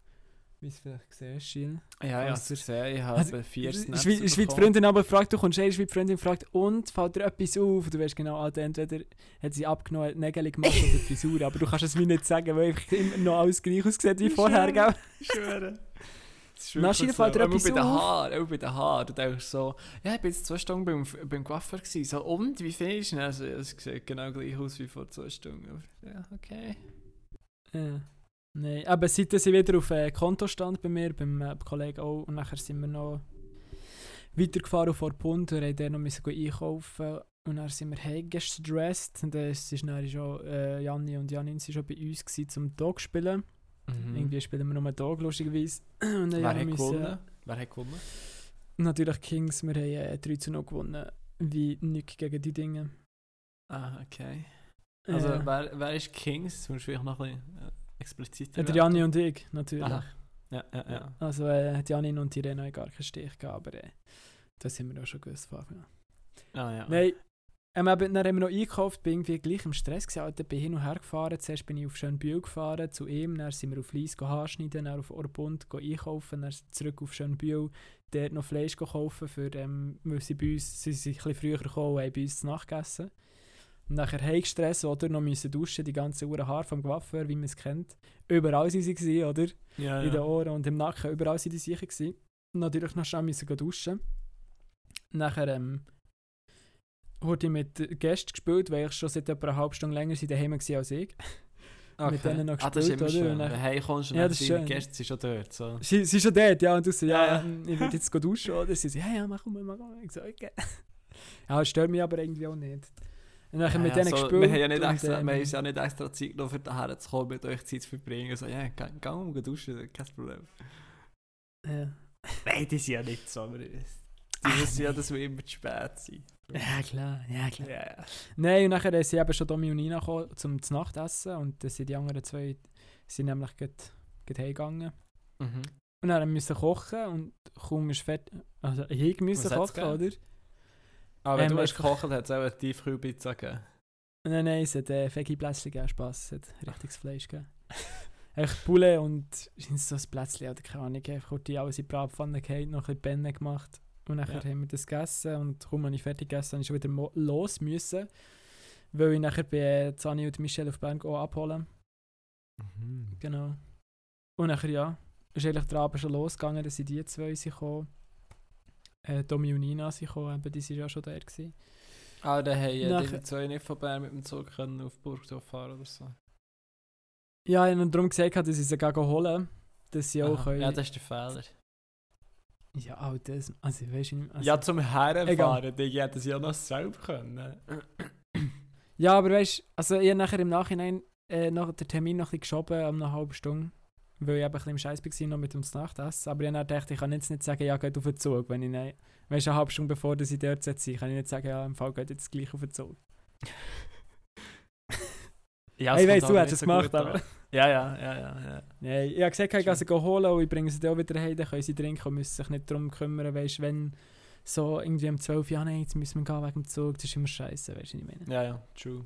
Wie es vielleicht gesehen hast, Gilles. Ja, ja, Falls ich gesehen, ich habe Also, vier Snaps ist wie die. Freundin aber fragt, du kommst rein, ist wie die Freundin fragt, und fällt dir etwas auf? Du weißt genau, Alter, entweder hat sie abgenommen, hat Nägel gemacht oder Frisur, aber du kannst es wie nicht sagen, weil einfach immer noch alles gleich aussieht wie Ich vorher, gell? Ich schwöre. Ist Na, fällt dir Auch etwas bei den auf? Haaren, auch bei den Haaren. Du denkst so, ja, ich bin jetzt zwei Stunden beim, beim Coiffeur gewesen. So, und, wie findest du ihn? Also, es sieht genau gleich aus wie vor zwei Stunden. Ja, okay. Ja. Nein, aber seitdem sie wieder auf äh, Konto stand bei mir, beim äh, Kollegen auch, und nachher sind wir noch weitergefahren auf Orpund, wir haben dann noch müssen einkaufen und dann sind wir heim gestresst und dann ist ist dann schon, äh, Janni und Janin sind schon bei uns gewesen, zum Dog spielen. Irgendwie spielen wir nur Dog, lustigerweise. Und Mhm. Wer hat gewonnen? Wer hat gewonnen? Natürlich Kings, wir haben äh, 3 zu 0 gewonnen, wie nichts gegen die Dinge. Ah, okay. Also, äh, wer, wer ist Kings? Das musst du noch ein bisschen äh, expliziter äh, der Janni und ich, natürlich. Aha. Ja, ja, ja. Also äh, Janin und Irene haben gar keinen Stich gehabt, aber äh, das haben wir auch schon gewusst. von Anfang an. Ah, ja. Nein, ähm, dann haben wir noch eingekauft, bin irgendwie gleich im Stress gewesen, Alter, bin hin und her gefahren. Zuerst bin ich auf Schönbühl gefahren zu ihm, dann sind wir auf Lies Haarschneiden, dann auf Orbund einkaufen, dann zurück auf Schönbühl, dort noch Fleisch kaufen, für, ähm, weil sie bei uns, sie sind ein bisschen früher gekommen und haben bei uns zu Nacht gegessen. Und nachher heimgestresst, oder? Noch müssen duschen, die ganze Uhr Haar vom Coiffeur, wie man es kennt. Überall waren sie, gewesen, oder? ja, in den ja. Ohren und im Nacken, überall sind die sicher gewesen. Natürlich noch schnell müssen duschen. Nachher ähm, wurde ich mit Gästen gespielt, weil ich schon seit etwa einer halben Stunde länger daheim war als ich. mit denen noch ah, das ist gespielt, immer oder? schön. Dann- Wenn du heimkommst und Ja, das schön. Gäste sind schon dort. So. Sie, ist schon dort, ja, und du so, ja, Ja. ähm, ich will jetzt duschen, oder? Sie so, ja, ja, mach mal, mach mal. Ich so, okay. Ja, das stört mich aber irgendwie auch nicht. Und dann Ja, mit denen so, gespielt. Wir haben ja nicht extra, ähm, wir haben ja nicht extra Zeit genommen, für daher zu kommen, mit euch Zeit zu verbringen. So, ja, geh, geh um, geh duschen, kein Problem. ja. Nein, die sind ja nicht so. aber Die wissen ja, dass wir immer zu spät sind. Ja, klar, ja, klar. Ja. Nein, und nachher sind eben schon Domi und Nina gekommen, zum Nachtessen und dann sind die anderen zwei sind nämlich gerade heimgegangen. Mhm. Und dann mussten wir kochen und kaum ist fertig. Also ich musste kochen, oder? Aber wenn Ähm, du hast gekocht, hat es auch eine Tiefkühlpizza gegeben. Nein, nein, es hat äh, Veggie-Plätzchen gegeben, Spass, es hat richtiges Fleisch gegeben. Echt Poulet und so ein Plätzchen oder keine Ahnung, einfach kurz die alles in die Bratpfanne gehabt, noch ein bisschen Penne gemacht. Und nachher Ja. haben wir das gegessen und kaum habe ich fertig gegessen, habe ich schon wieder los müssen, weil ich nachher bei äh, Zani und Michelle auf Bern abholen. Mhm. Genau. Und nachher, ja, ist eigentlich der Abend schon losgegangen, dass sie die zwei sind gekommen. Äh, Domi und Nina sind gekommen, eben, die waren ja schon da. Gewesen. Ah, dann haben ja Nachher- die zwei nicht von Bern mit dem Zug können auf Burgdorf fahren oder so. Ja, ich habe darum gesagt, dass ich sie gehen holen dass sie auch Aha. können... Ja, das ist der Fehler. Ja, auch das... Also, weißt du... Also, ja, zum Egal. Herfahren, die hätten es ja noch selber können. ja, aber weißt du, also ich habe nachher im Nachhinein äh, noch den Termin noch ein bisschen geschoben, um eine halbe Stunde. weil ich eben ein bisschen im Scheiß war, noch mit dem Nachtessen. Aber ich habe gedacht, ich kann jetzt nicht sagen, ja, geht auf den Zug. Wenn ich nicht, weißt, eine halbe Stunde bevor dass ich dort sein kann ich nicht sagen, ja, im Fall geht jetzt gleich auf den Zug. Ja, ich weiss, du hättest es gemacht, aber... Ja, ja, ja, ja. ja. Nein, ich habe gesagt, ich gehe sie holen und ich bringe sie dann auch wieder heim, dann können sie trinken und müssen sich nicht darum kümmern, weißt wenn so irgendwie um 12 Uhr, ja, nein, jetzt müssen wir gehen wegen dem Zug, das ist immer scheiße, weißt du, was ich meine? Ja, ja, true.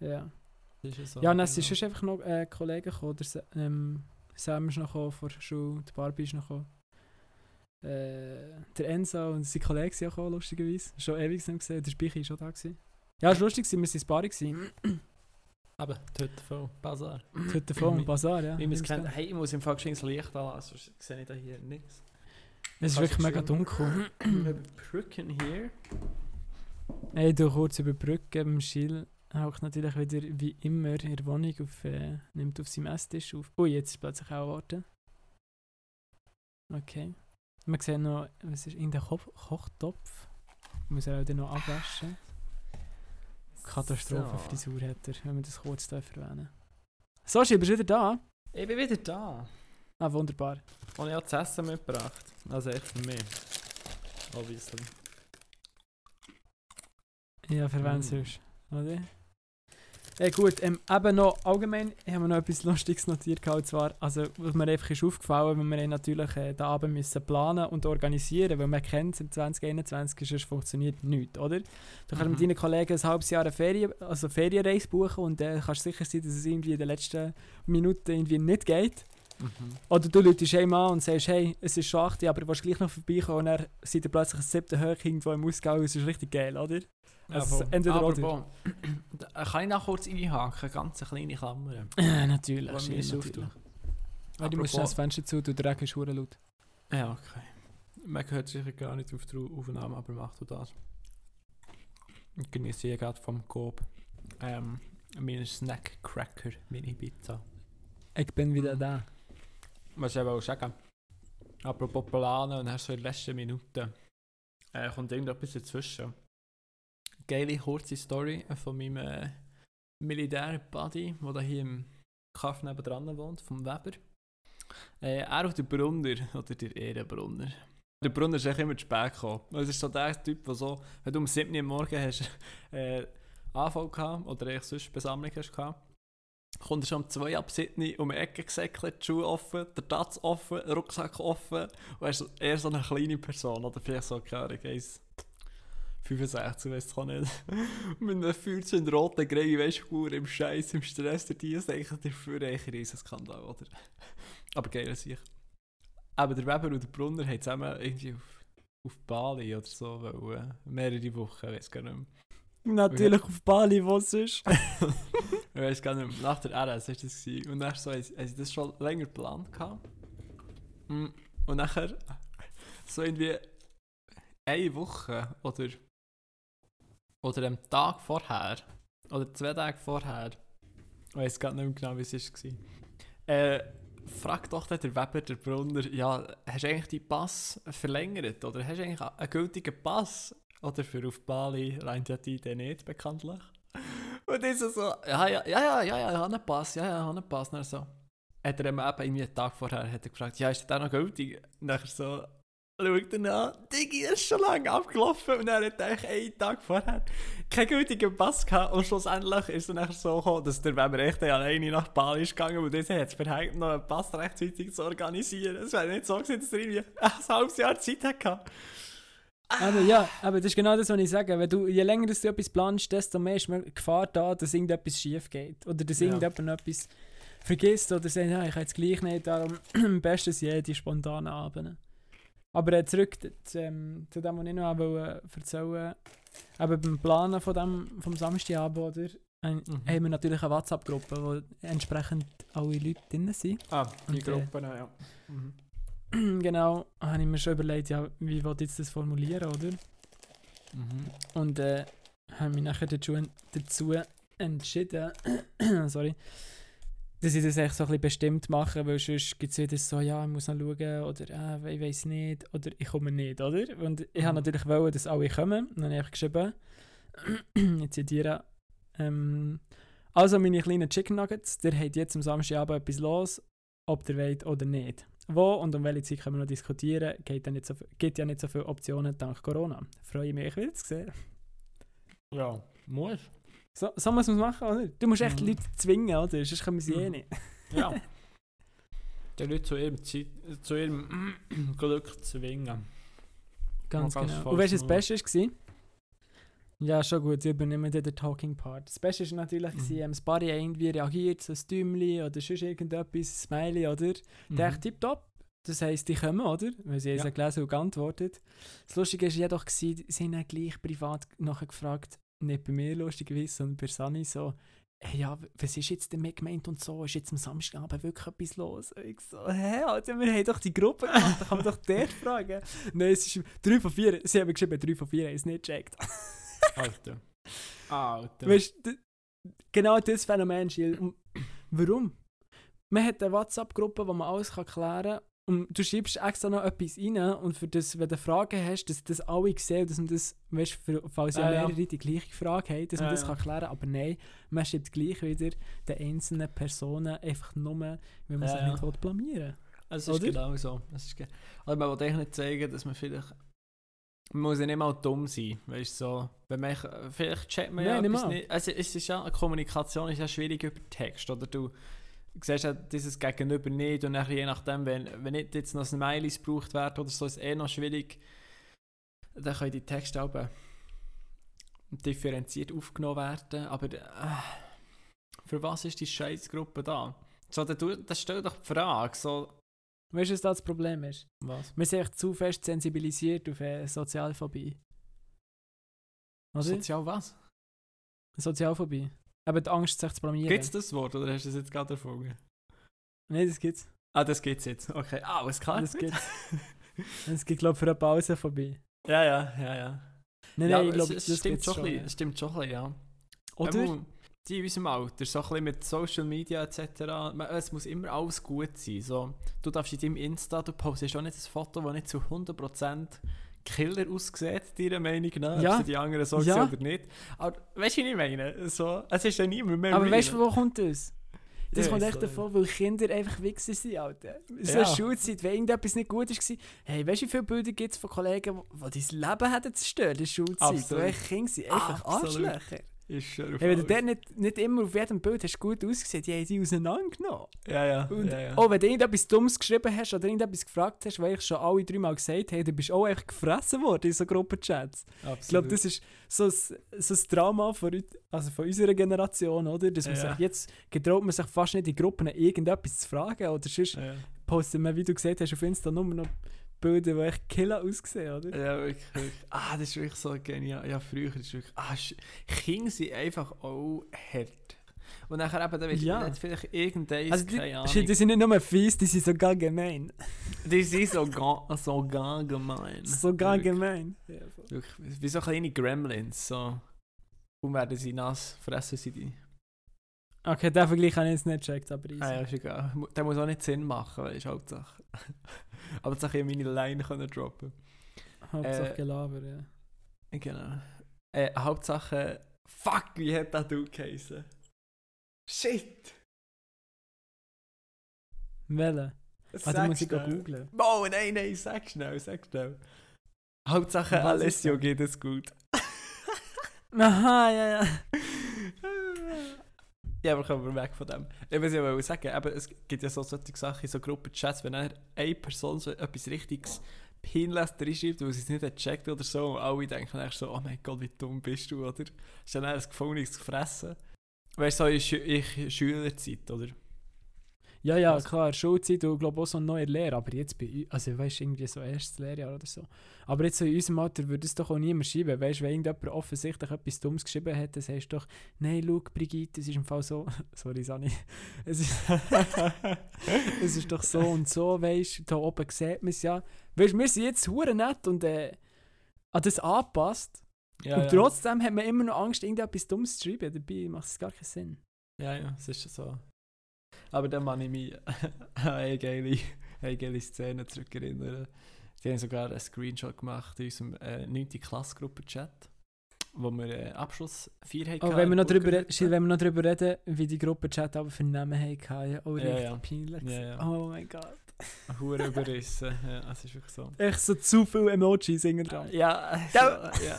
Ja. Das ist so, Ja, und es genau. ist einfach noch äh, Kollegen gekommen, der ähm, Sam ist noch gekommen von der Schule, die Barbie ist noch gekommen. Äh, der Enzo und sein Kollege sind auch gekommen, lustigerweise. Schon ewig nicht gesehen, der Speichi war schon da. Gewesen. Ja, es war lustig, wir waren in Bari, heute voll Bazar. dem Bazar, ja. Wie man es kennt, hey, ich muss im Fall das Licht anlassen, sonst sehe ich da hier nichts. Es ist wirklich mega dunkel. Überbrücken hier. Hey, du kurz über die Brücke, beim Schill haucht natürlich wieder wie immer in der Wohnung auf, äh, nimmt auf seinem Esstisch auf. Ui, jetzt ist plötzlich auch warten. Okay. Man sieht noch, was ist in der Ko Kochtopf. Muss er auch noch abwaschen. Katastrophenfrisur hat er, wenn wir das kurz erwähnen. So, Schi, bist du wieder da? Ich bin wieder da. Ah, wunderbar. Und ich habe das Essen mitgebracht. Also echt für mich. Obviously. Ja, für wen Mm. sonst? Oder? Ja gut, ähm, eben noch allgemein, ich habe mir noch etwas Lustiges notiert, und zwar, also was mir einfach ist aufgefallen, weil wir haben natürlich äh, den Abend müssen planen und organisieren, weil man kennt, im 2021 ist es funktioniert nichts, oder? Du kannst Mhm. mit deinen Kollegen ein halbes Jahr eine Ferien, also Ferienreise buchen und dann kannst du sicher sein, dass es irgendwie in den letzten Minuten irgendwie nicht geht. Mhm. Oder du läutest einem an und sagst, hey, es ist schon 8 Uhr, aber du willst gleich noch vorbeikommen und dann seid ihr plötzlich ein siebter Höhe irgendwo im Ausgang und es ist richtig geil, oder? Also, entweder Aber oder. bon, da kann ich noch kurz einhaken, ganz eine kleine Klammer. Ja, natürlich. Es natürlich. auftun. Weil du musst das Fenster zu, du Regen ist verdammt laut. Ja, okay. Man hört sicher gar nicht auf die Aufnahme, aber mach du das. Ich genieße hier gerade vom Coop ähm, meinen Snack Cracker Mini Pizza. Ich bin wieder da. Was ich auch sagen Apropos Planen und hast so in den letzten Minuten äh, kommt irgendetwas dazwischen. Geile kurze Story von meinem äh, Militär-Buddy, der hier im Kaff nebenan wohnt, vom Weber. Äh, er und der Brunner, oder der Ehrenbrunner. Der Brunner ist echt immer zu spät gekommen. Es ist so der Typ, der so, wenn du um 7 Uhr Morgen hast, äh, Anfall gehabt oder eigentlich sonst Besammlung hast gehabt, kommt er schon um 2 ab 7 Uhr um die Ecke gesäckelt, Schuhe offen, der Tatz offen, Rucksack offen. Und er ist eher so eine kleine Person, oder vielleicht so, keine Ahnung, 1, 65, weiss ich nicht. Mit einem Feuerzeug roten Grey, weißt du, im Scheiß, im Stress, der Dienst, eigentlich dafür ein riesen Skandal, oder? Aber geil an sich. Aber der Weber und der Brunner haben zusammen irgendwie auf, auf Bali oder so, äh, mehrere Wochen, weiß gar nicht mehr. Natürlich auf Bali, wo es ist. Ich weiß gar nicht. Nach der RS war das. Gewesen. Und dann so, haben sie das schon länger geplant. Mm, Und nachher, so irgendwie eine Woche oder, oder am Tag vorher, oder zwei Tage vorher, ich weiß gar nicht mehr genau, wie es war. Äh, fragt doch der Weber, der Brunner, ja, hast du eigentlich deinen Pass verlängert? Oder hast du eigentlich einen gültigen Pass? Oder für auf Bali reicht ja die nicht, bekanntlich. Und ich so, so ja, ja, ja, ja, ja, ich habe einen Pass, ja, ja, ich habe Pass. Und dann so, hat er eben einen Tag vorher hat er gefragt, ja, ist der noch gültig? Und dann so, schaut er an, Digi, ist schon lange abgelaufen. Und dann hat er eigentlich einen Tag vorher keinen gültigen Pass gehabt. Und schlussendlich ist es dann so gekommen, dass der Weber echt alleine nach Bali ist gegangen und dieser hat es verhängt, noch einen Pass rechtzeitig zu organisieren. Es wäre nicht so gewesen, dass er irgendwie ein halbes Jahr Zeit hatte. Aber ja, aber das ist genau das, was ich sage. Wenn du, je länger dass du etwas planst, desto mehr ist die Gefahr da, dass irgendetwas schief geht. Oder dass Ja. irgendjemand etwas vergisst oder sagt, ja, ich kann jetzt gleich nicht, darum am besten sind die spontanen Abende. Aber äh, zurück zu, ähm, zu dem, was ich noch wollte erzählen Eben beim Planen von dem, vom Samstagabend, oder? Ein, Mhm. haben wir natürlich eine WhatsApp-Gruppe, wo entsprechend alle Leute drin sind. Ah, die Und, äh, Gruppe, ja. Mhm. genau, habe ich mir schon überlegt, ja, wie ich jetzt das formulieren, oder? Mhm. Und äh, habe mich nachher dazu, dazu entschieden, sorry, dass ich das echt so ein bisschen bestimmt mache, weil sonst gibt es wieder so, ja, ich muss noch schauen oder äh, ich weiß nicht oder ich komme nicht, oder? Und ich habe Mhm. natürlich wollen, dass alle kommen. Und dann habe ich geschrieben, ich zitiere, ähm, also meine kleinen Chicken Nuggets, der hat jetzt am Samstagabend etwas los. ob ihr wollt oder nicht. Wo und um welche Zeit können wir noch diskutieren, geht ja nicht so, gibt ja nicht so viele Optionen dank Corona. Freue mich, euch wieder zu sehen. Ja, muss. So, so muss man es machen, oder? Du musst echt Mhm. Leute zwingen, oder? Sonst können wir sie eh Mhm. nicht. Ja. Die Leute zu ihrem, Zeit, zu ihrem Glück zwingen. Ganz ganz genau. Und weißt du, was das Beste war? Ja, schon gut, ich übernehme dann den Talking Part. Das Beste war natürlich, Mhm. mhm. ähm, das Barry irgendwie reagiert, so ein Däumchen oder sonst irgendetwas, ein Smiley, oder? Der echt tipptopp. Das heisst, die kommen, oder? Weil sie Mhm. Ja. gelesen und geantwortet. Das Lustige war jedoch, sie haben dann gleich privat nachher gefragt, nicht bei mir lustigerweise, sondern bei Sani so, hey, ja, was ist jetzt damit gemeint und so? Ist jetzt am Samstagabend wirklich etwas los? Und ich so, hä, Alter, wir haben doch die Gruppe gemacht, da kann man doch dort fragen. Nein, es ist 3 von 4, sie haben geschrieben, 3 von 4 haben es nicht gecheckt. Alter. Alter. Weißt du, genau das Phänomen, Gilles. Warum? Man hat eine WhatsApp-Gruppe, wo man alles kann klären kann. Und du schreibst extra noch etwas rein und für das, wenn du Fragen hast, dass das alle sehen, dass man das, weißt du, falls ja Ja, mehrere die gleiche Frage haben, dass man Ja, das ja. kann klären kann. Aber nein, man schreibt gleich wieder den einzelnen Personen einfach nur, weil man Ja, sich ja. nicht will blamieren Es ist Oder? genau so. Es ist ge also man will eigentlich nicht zeigen, dass man vielleicht... Man muss ja nicht mal dumm sein, weißt so. Wenn man, vielleicht checkt man ja Nein, nicht etwas mal. nicht. Also es ist ja, Kommunikation ist ja schwierig über Text, oder du siehst ja dieses Gegenüber nicht und dann je nachdem, wenn, wenn nicht jetzt noch Smileys gebraucht werden oder so, ist es eh noch schwierig, dann können die Texte auch differenziert aufgenommen werden, aber äh, für was ist die Scheißgruppe da? So, dann, dann stell doch die Frage, so... Weißt du, was da das Problem ist? Was? Wir sind echt zu fest sensibilisiert auf äh, Sozialphobie. Oder? Sozial was? Sozialphobie. Aber die Angst, sich zu blamieren. Gibt es das Wort oder hast du es jetzt gerade erfunden? Nein, das gibt's. Ah, das gibt's jetzt. Okay. Ah, alles klar. Das gibt's. Es gibt, glaube ich, für eine Pause vorbei. ja, ja, ja, ja. Nein, ja, nein, ich glaube, das stimmt schon, schon. ja. es stimmt schon ein bisschen, ja. Oder? Die in unserem Alter, so ein bisschen mit Social Media etc. Es muss immer alles gut sein. So, du darfst in deinem Insta, du postest auch nicht ein Foto, das nicht zu 100% Killer aussieht, deiner Meinung nach, Ja. ob sie die anderen so Ja. oder nicht. Aber weißt du, was ich meine? So, es ist ja niemand mehr Aber weißt du, wo kommt das? Das Ja, kommt echt so, davon, weil Kinder einfach Wichser sind, Alter. So Ja. eine Schulzeit, wenn irgendetwas nicht gut war, hey, weißt du, wie viele Bilder gibt es von Kollegen, die dein Leben hätten zerstört in der Schulzeit? Absolut. Echt Kinder sind einfach Absolut. Arschlöcher. Ist schon Hey, wenn du dort nicht, nicht immer auf jedem Bild hast gut ausgesehen, die haben sie auseinandergenommen. Ja, ja. Und ja, ja. auch wenn du irgendetwas Dummes geschrieben hast oder irgendetwas gefragt hast, weil ich schon alle dreimal gesagt habe, du bist auch einfach gefressen worden in so Gruppenchats. Ich glaube, das ist so ein, so ein Drama von, also von unserer Generation, oder? Dass man Ja. sich jetzt getraut man sich fast nicht in Gruppen irgendetwas zu fragen oder sonst postet man, wie du gesagt hast, auf Insta nur noch Bilder, die echt killer aussehen, oder? Ja, wirklich. wirklich. Ah, das ist wirklich so genial. Ja, früher ist wirklich. Ah, Kinder sind einfach auch hart. Und nachher eben, dann wird Ja. ja. vielleicht irgendein, Also die, keine Ahnung. die sind nicht nur fies, die sind sogar gemein. Die sind sogar, sogar gemein. Sogar Wirklich. gemein. Wirklich. Wie so kleine Gremlins. So. Und werden sie nass, fressen sie die. Okay, den Vergleich habe ich jetzt nicht gecheckt, aber easy. Ah, ja, ist egal. Der muss auch nicht Sinn machen, weißt du, Hauptsache. Aber jetzt ich meine Line können droppen. Hauptsache äh, Gelaber, ja. Genau. Äh, Hauptsache. Fuck, wie hat das du geheißen? Shit! Welche? Ah, Sag da muss ich googeln. Oh nein, nein, sag schnell, sag schnell. Hauptsache Was Alessio geht es gut. Aha, ja, ja. Ja, aber kommen wir weg von dem. Ich will ja wollte sagen, eben, es gibt ja so solche Sachen in so Gruppenchats, wenn eine Person so etwas richtiges Pinless reinschreibt, weil sie es nicht gecheckt oder so, und alle denken dann so, oh mein Gott, wie dumm bist du, oder? Ist dann ein gefundenes Gefressen. Weißt du, so in, Schü in Schülerzeit, oder? Ja, ja, Was? klar, Schulzeit und glaube auch so eine neue Lehre, aber jetzt bei uns, also weißt du, irgendwie so erstes Lehrjahr oder so. Aber jetzt so in unserem Alter würde es doch auch niemand schreiben, weißt du, wenn irgendjemand offensichtlich etwas Dummes geschrieben hat, dann sagst du doch, nein, schau, Brigitte, es ist im Fall so, sorry, Sani, es ist, es ist doch so und so, weißt du, da oben sieht man es ja. Weißt du, wir sind jetzt hure nett und äh, an das angepasst Ja, und ja. trotzdem hat man immer noch Angst, irgendetwas Dummes zu schreiben, dabei macht es gar keinen Sinn. Ja, ja, es ist so. Aber dann kann ich mich an eine geile, eine geile Szene zurückerinnern. Die haben sogar einen Screenshot gemacht in unserem äh, 9. Klassgruppen-Chat. wo wir äh, Abschlussfeier hatten. Oh, wenn wir, noch drüber, Burgerhütte. re- Schill, wenn wir noch drüber reden, wie die Gruppenchat aber für Namen hatten. Oh, Ja, richtig ja. peinlich. Ja, ja. Oh mein Gott. Hure überrissen. Ja, es ist wirklich so. Echt so zu viele Emojis dran. Ja, Ja. ja.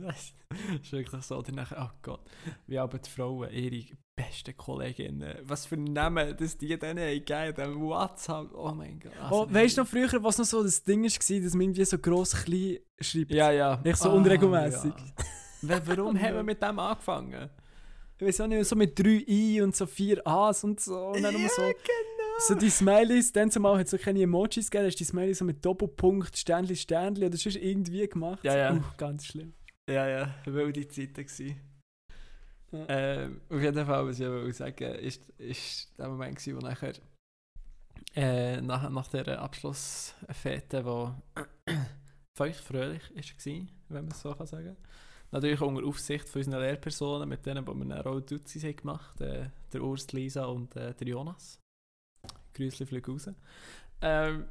Das ist wirklich so. Oder nachher, oh Gott, wie aber die Frauen, ihre besten Kolleginnen, was für Namen, dass die denen haben gegeben, dem WhatsApp, oh mein Gott. Oh, Also, weißt du noch früher, was noch so das Ding war, dass man irgendwie so gross klein schreibt? Ja, ja. Echt so Ah, unregelmäßig. ja. Wa- Warum haben wir mit dem angefangen? Ich weiß auch nicht, so mit 3 I und so 4 A's und so. Und dann immer so, genau. So die Smileys, dann zumal hat es so keine Emojis gegeben, hast die Smileys so mit Doppelpunkt, Sternli, Sternli oder sonst irgendwie gemacht. Ja, ja. Uh, ganz schlimm. Ja, ja, wilde Zeiten gewesen. Ja. Ähm, auf jeden Fall, was ich will sagen ist, ist der Moment gewesen, wo nachher äh, nach, nach der Abschlussfete, wo völlig fröhlich ist, war, wenn man es so kann sagen Natürlich unter Aufsicht von unseren Lehrpersonen, mit denen wo wir dann auch Duzis haben gemacht äh, der Urs, Lisa und äh, der Jonas. Grüßli raus. Ähm,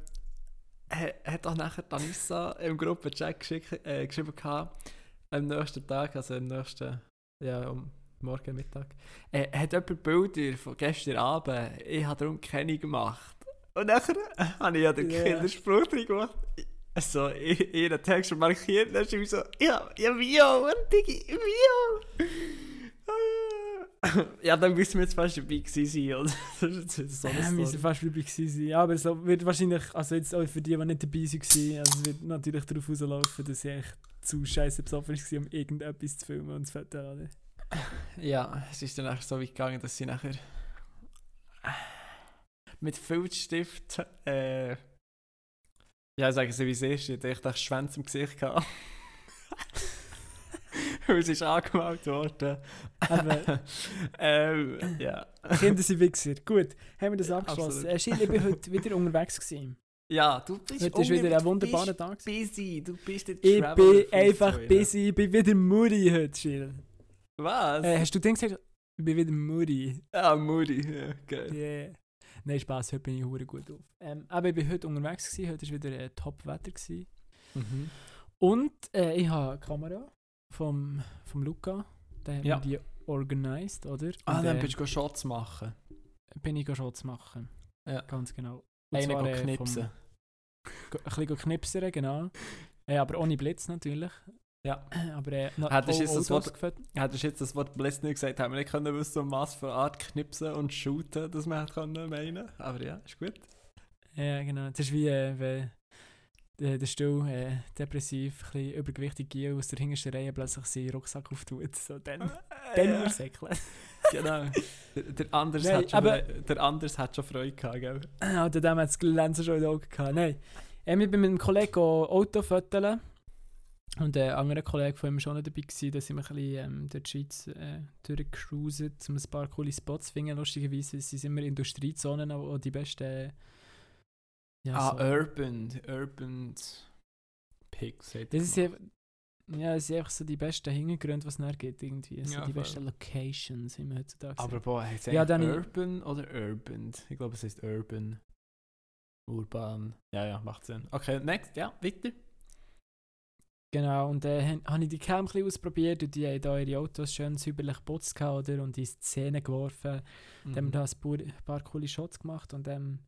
ha- hat auch nachher Danissa im Gruppenchat äh, geschrieben gehabt, am nächsten Tag, also am nächsten, ja, um morgen Mittag, äh, hat jemand Bilder von gestern Abend, ich habe darum keine gemacht. Und nachher habe ich ja den Ja. Kinderspruch drin gemacht. Also, ich, ihren Text schon markiert, dann schreibe ich so, ja, ja, und Digi, Vio. Ja, dann müssen wir jetzt fast dabei gewesen sein, oder? Das ist jetzt so Ja, wir waren fast dabei gewesen sein. Ja, aber so wird wahrscheinlich, also jetzt auch für die, die nicht dabei waren, also es wird natürlich darauf rauslaufen, dass ich echt zu scheiße besoffen war, um irgendetwas zu filmen und zu fotografieren. Ja, es ist dann nachher so weit gegangen, dass sie nachher mit Filzstift, äh, ja, sagen sie, wie es ist, ich dachte, ich Schwänze im Gesicht gehabt. Weil es ist angemalt worden. Aber ähm, ja. Kinder sind Wichser. Gut, haben wir das abgeschlossen. Äh, Schill, ich bin heute wieder unterwegs gewesen. Ja, du bist Heute ist wieder ein wunderbarer Tag. busy, du bist der Ich bin einfach busy, ich bin wieder Muri heute, Schill. Was? Äh, hast du den gesagt? Ich bin wieder Muri. ah, Muri, ja, geil. Yeah. Nein, Spaß, heute bin ich hure gut auf. Ähm, aber ich bin heute unterwegs gewesen, heute war wieder äh, Top-Wetter. Mhm. Und äh, ich habe eine Kamera vom, vom Luca. Der hat Ja. die organisiert, oder? Ah, Und, dann bist du Shots machen. bin ich Shots machen. Ja. Ganz genau. Einen äh, knipsen. vom- Ein bisschen go knipsern, genau. Äh, aber ohne Blitz natürlich. Ja. Aber äh, noch Hättest jetzt das Wort- Hättest jetzt das Wort Blitz nicht gesagt, haben wir nicht können wissen, um was für Art knipsen und shooten, das wir hätten können meinen. Aber ja, ist gut. Ja, genau. Das ist wie äh, wenn der, der Stuhl äh, depressiv, ein bisschen übergewichtig Giel aus der hintersten Reihe plötzlich seinen Rucksack auftut. So, dann, dann ja, muss säckeln. genau. Der, der, Anders Nein, hat schon, aber- der Anders hat schon Freude gehabt, gell? Oder dem hat das Glänzen schon in den Augen gehabt. Nein. Ähm, ich bin mit einem Kollegen Auto fotografieren. Und ein anderer Kollege von ihm war schon noch dabei. Gewesen. Da sind wir ein bisschen ähm, durch die Schweiz äh, durchgecruiset, um ein paar coole Spots zu finden. Lustigerweise sind es immer Industriezonen, wo die besten... Ja, ah, so- Urban. Urban hat Das ist ja, ja, das sind einfach so die besten Hintergründe, was es nachher gibt. Irgendwie. So Ja, die voll. besten Locations, wie man heutzutage Aber boah, heißt es Ja, dann- Urban oder Urban? Ich glaube, es heißt Urban. Urban. Ja, ja, macht Sinn. Okay, next, ja, weiter. Genau, und dann äh, habe ich die Cam ein ausprobiert und die haben da ihre Autos schön säuberlich geputzt oder? und in Szene geworfen. Dann haben wir da ein paar, ein paar coole Shots gemacht und ähm,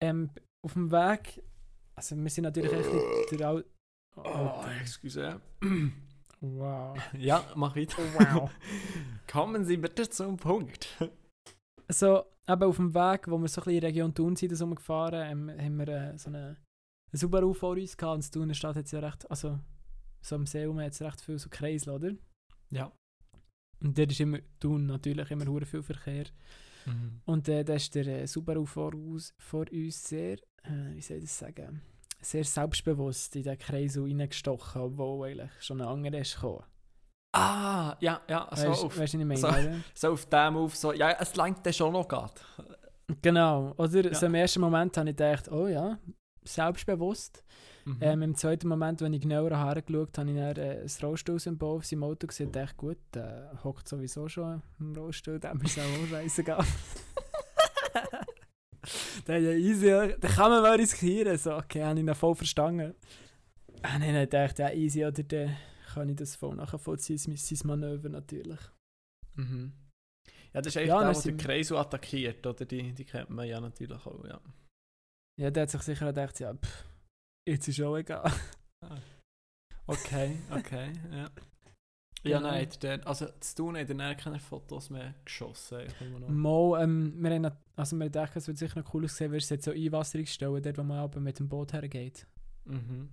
ähm, auf dem Weg, also wir sind natürlich echt nicht der Au Oh, Alter. excuse. Wow. ja, mach weiter. Wow. Kommen Sie bitte zum Punkt. Also, eben auf dem Weg, wo wir so ein bisschen in die Region Thun sind, das rumgefahren, ähm, haben wir äh, so eine, eine Subaru vor uns gehabt und in Thuner Stadt hat es ja recht, also so am See rum hat es recht viel so Kreisel, oder? Ja. Und dort ist immer, Thun natürlich immer hure viel Verkehr. Und äh, da ist der äh, Subaru vor uns, vor uns sehr, äh, wie soll ich das sagen, sehr selbstbewusst in den Kreisel reingestochen, obwohl eigentlich schon ein anderer ist gekommen. Ah, ja, ja, so Weißt auf, ich meine? so- so auf dem auf, so, ja, es langt dann schon noch grad. Genau, oder? Ja. So im ersten Moment habe ich gedacht, oh ja, selbstbewusst. Mhm. Ähm, Im zweiten Moment, wenn ich genauer hergeschaut habe, habe ich dann äh, das Rollstuhlsymbol auf seinem Auto gesehen und dachte, gut, der hockt sowieso schon im Rollstuhl, dem ist auch scheißegal. der ist ja easy, den kann man mal riskieren. So, okay, habe ich ihn voll verstanden. Ah, nein, nein, ich dachte, ja, easy, oder dann kann ich das voll nachvollziehen, sein, sein Manöver natürlich. Mhm. Ja, das ist eigentlich Ja, der, der den Kreisel attackiert, oder? Die, die kennt man ja natürlich auch, ja. Ja, der hat sich sicher gedacht, ja, pff, jetzt ist auch egal. Okay, okay, ja. Ja, Genau. nein, der, also zu tun hat er keine Fotos mehr geschossen. Mal, ähm, wir haben, also wir dachten, es würde sicher noch cool aussehen, weil es jetzt so Einwasserungsstellen, dort wo man aber mit dem Boot hergeht. Mhm.